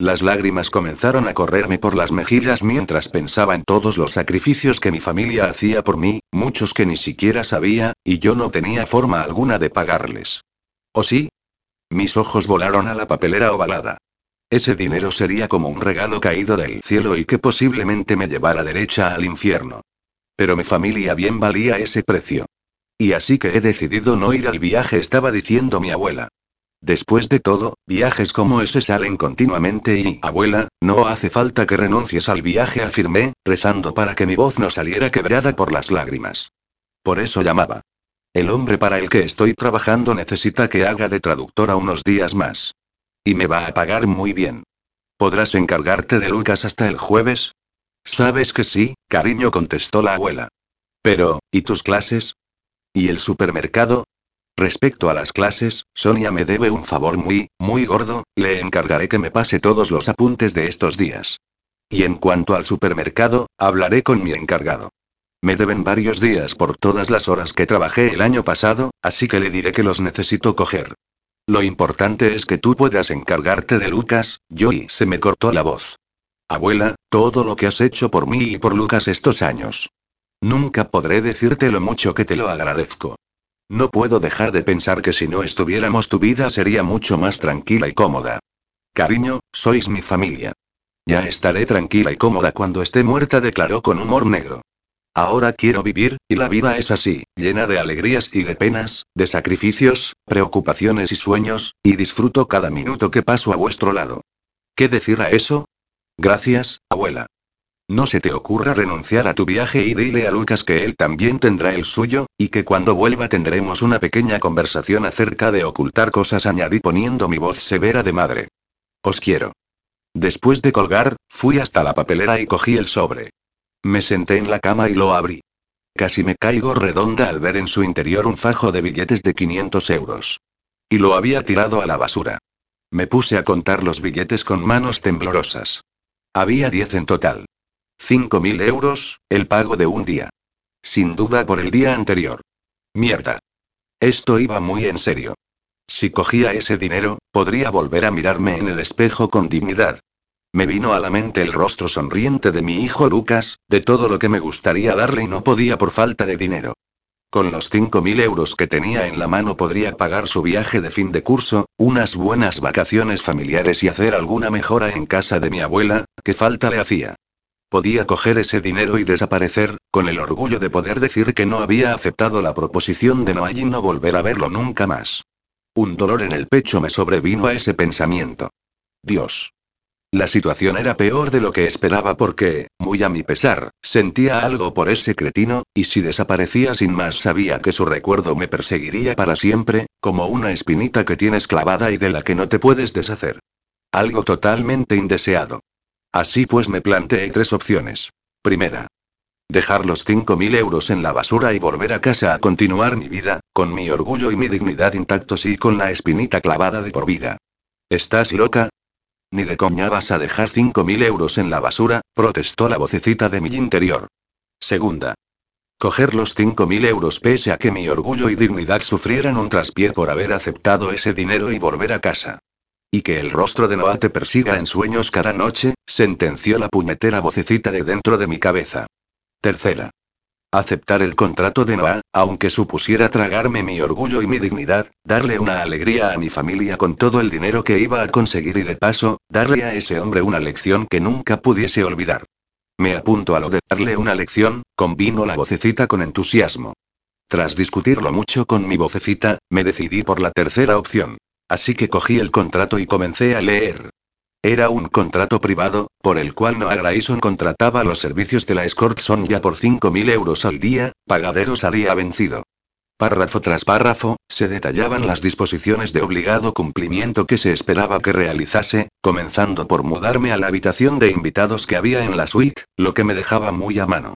Las lágrimas comenzaron a correrme por las mejillas mientras pensaba en todos los sacrificios que mi familia hacía por mí, muchos que ni siquiera sabía, y yo no tenía forma alguna de pagarles. ¿O sí? Mis ojos volaron a la papelera ovalada. Ese dinero sería como un regalo caído del cielo y que posiblemente me llevara derecha al infierno. Pero mi familia bien valía ese precio. Y así que he decidido no ir al viaje, estaba diciendo mi abuela. Después de todo, viajes como ese salen continuamente y, abuela, no hace falta que renuncies al viaje, afirmé, rezando para que mi voz no saliera quebrada por las lágrimas. Por eso llamaba. El hombre para el que estoy trabajando necesita que haga de traductora unos días más. Y me va a pagar muy bien. ¿Podrás encargarte de Lucas hasta el jueves? Sabes que sí, cariño, contestó la abuela. Pero, ¿y tus clases? ¿Y el supermercado? Respecto a las clases, Sonia me debe un favor muy, muy gordo, le encargaré que me pase todos los apuntes de estos días. Y en cuanto al supermercado, hablaré con mi encargado. Me deben varios días por todas las horas que trabajé el año pasado, así que le diré que los necesito coger. Lo importante es que tú puedas encargarte de Lucas, y se me cortó la voz. Abuela, todo lo que has hecho por mí y por Lucas estos años. Nunca podré decirte lo mucho que te lo agradezco. No puedo dejar de pensar que si no estuviéramos tu vida sería mucho más tranquila y cómoda. Cariño, sois mi familia. Ya estaré tranquila y cómoda cuando esté muerta, declaró con humor negro. Ahora quiero vivir, y la vida es así, llena de alegrías y de penas, de sacrificios, preocupaciones y sueños, y disfruto cada minuto que paso a vuestro lado. ¿Qué decir a eso? Gracias, abuela. No se te ocurra renunciar a tu viaje y dile a Lucas que él también tendrá el suyo, y que cuando vuelva tendremos una pequeña conversación acerca de ocultar cosas, añadí poniendo mi voz severa de madre. Os quiero. Después de colgar, fui hasta la papelera y cogí el sobre. Me senté en la cama y lo abrí. Casi me caigo redonda al ver en su interior un fajo de billetes de 500 euros. Y lo había tirado a la basura. Me puse a contar los billetes con manos temblorosas. Había 10 en total. Cinco mil euros, el pago de un día. Sin duda por el día anterior. Mierda. Esto iba muy en serio. Si cogía ese dinero, podría volver a mirarme en el espejo con dignidad. Me vino a la mente el rostro sonriente de mi hijo Lucas, de todo lo que me gustaría darle y no podía por falta de dinero. Con los cinco mil euros que tenía en la mano podría pagar su viaje de fin de curso, unas buenas vacaciones familiares y hacer alguna mejora en casa de mi abuela, que falta le hacía. Podía coger ese dinero y desaparecer, con el orgullo de poder decir que no había aceptado la proposición de Noah y no volver a verlo nunca más. Un dolor en el pecho me sobrevino a ese pensamiento. Dios. La situación era peor de lo que esperaba porque, muy a mi pesar, sentía algo por ese cretino, y si desaparecía sin más sabía que su recuerdo me perseguiría para siempre, como una espinita que tienes clavada y de la que no te puedes deshacer. Algo totalmente indeseado. Así pues me planteé tres opciones. Primera. Dejar los 5.000 euros en la basura y volver a casa a continuar mi vida, con mi orgullo y mi dignidad intactos y con la espinita clavada de por vida. ¿Estás loca? Ni de coña vas a dejar 5.000 euros en la basura, protestó la vocecita de mi interior. Segunda. Coger los 5.000 euros pese a que mi orgullo y dignidad sufrieran un traspié por haber aceptado ese dinero y volver a casa. Y que el rostro de Noah te persiga en sueños cada noche, sentenció la puñetera vocecita de dentro de mi cabeza. Tercera. Aceptar el contrato de Noah, aunque supusiera tragarme mi orgullo y mi dignidad, darle una alegría a mi familia con todo el dinero que iba a conseguir y de paso, darle a ese hombre una lección que nunca pudiese olvidar. Me apunto a lo de darle una lección, convino la vocecita con entusiasmo. Tras discutirlo mucho con mi vocecita, me decidí por la tercera opción. Así que cogí el contrato y comencé a leer. Era un contrato privado, por el cual Noah Grayson contrataba los servicios de la Escort ya por 5.000 euros al día, pagadero salía vencido. Párrafo tras párrafo, se detallaban las disposiciones de obligado cumplimiento que se esperaba que realizase, comenzando por mudarme a la habitación de invitados que había en la suite, lo que me dejaba muy a mano.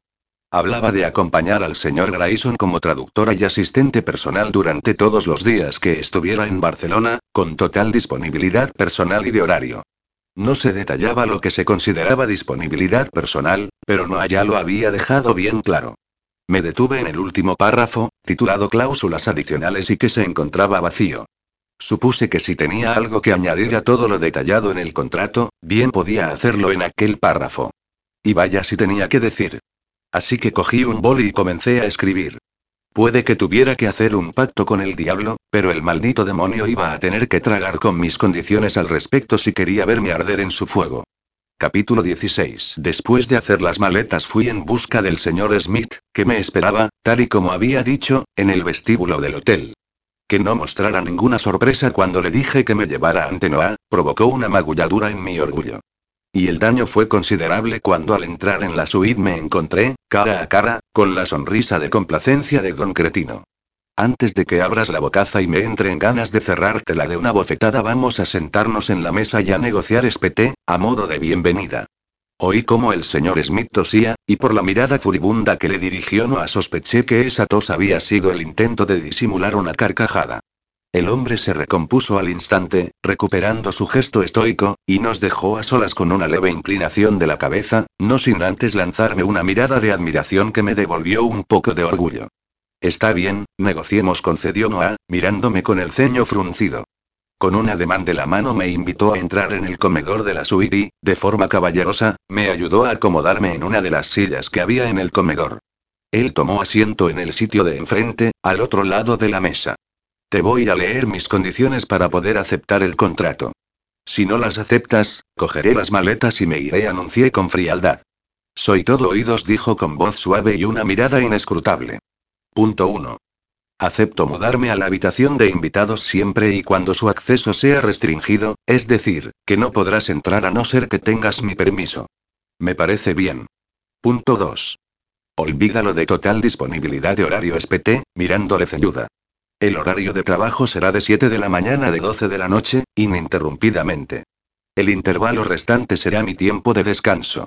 Hablaba de acompañar al señor Grayson como traductora y asistente personal durante todos los días que estuviera en Barcelona, con total disponibilidad personal y de horario. No se detallaba lo que se consideraba disponibilidad personal, pero no allá lo había dejado bien claro. Me detuve en el último párrafo, titulado Cláusulas adicionales y que se encontraba vacío. Supuse que si tenía algo que añadir a todo lo detallado en el contrato, bien podía hacerlo en aquel párrafo. Y vaya si tenía que decir. Así que cogí un boli y comencé a escribir. Puede que tuviera que hacer un pacto con el diablo, pero el maldito demonio iba a tener que tragar con mis condiciones al respecto si quería verme arder en su fuego. Capítulo 16. Después de hacer las maletas fui en busca del señor Smith, que me esperaba, tal y como había dicho, en el vestíbulo del hotel. Que no mostrara ninguna sorpresa cuando le dije que me llevara ante Noah, provocó una magulladura en mi orgullo. Y el daño fue considerable cuando al entrar en la suite me encontré, cara a cara, con la sonrisa de complacencia de don Cretino. Antes de que abras la bocaza y me entren ganas de cerrártela de una bofetada, vamos a sentarnos en la mesa y a negociar espeté, a modo de bienvenida. Oí como el señor Smith tosía, y por la mirada furibunda que le dirigió no sospeché que esa tos había sido el intento de disimular una carcajada. El hombre se recompuso al instante, recuperando su gesto estoico, y nos dejó a solas con una leve inclinación de la cabeza, no sin antes lanzarme una mirada de admiración que me devolvió un poco de orgullo. Está bien, negociemos, concedió Noah, mirándome con el ceño fruncido. Con un ademán de la mano me invitó a entrar en el comedor de la suite y, de forma caballerosa, me ayudó a acomodarme en una de las sillas que había en el comedor. Él tomó asiento en el sitio de enfrente, al otro lado de la mesa. Te voy a leer mis condiciones para poder aceptar el contrato. Si no las aceptas, cogeré las maletas y me iré, anuncié con frialdad. Soy todo oídos, dijo con voz suave y una mirada inescrutable. Punto 1. Acepto mudarme a la habitación de invitados siempre y cuando su acceso sea restringido, es decir, que no podrás entrar a no ser que tengas mi permiso. Me parece bien. Punto 2. Olvídalo de total disponibilidad de horario SPT, mirándole ceñuda. El horario de trabajo será de 7 de la mañana a de 12 de la noche, ininterrumpidamente. El intervalo restante será mi tiempo de descanso.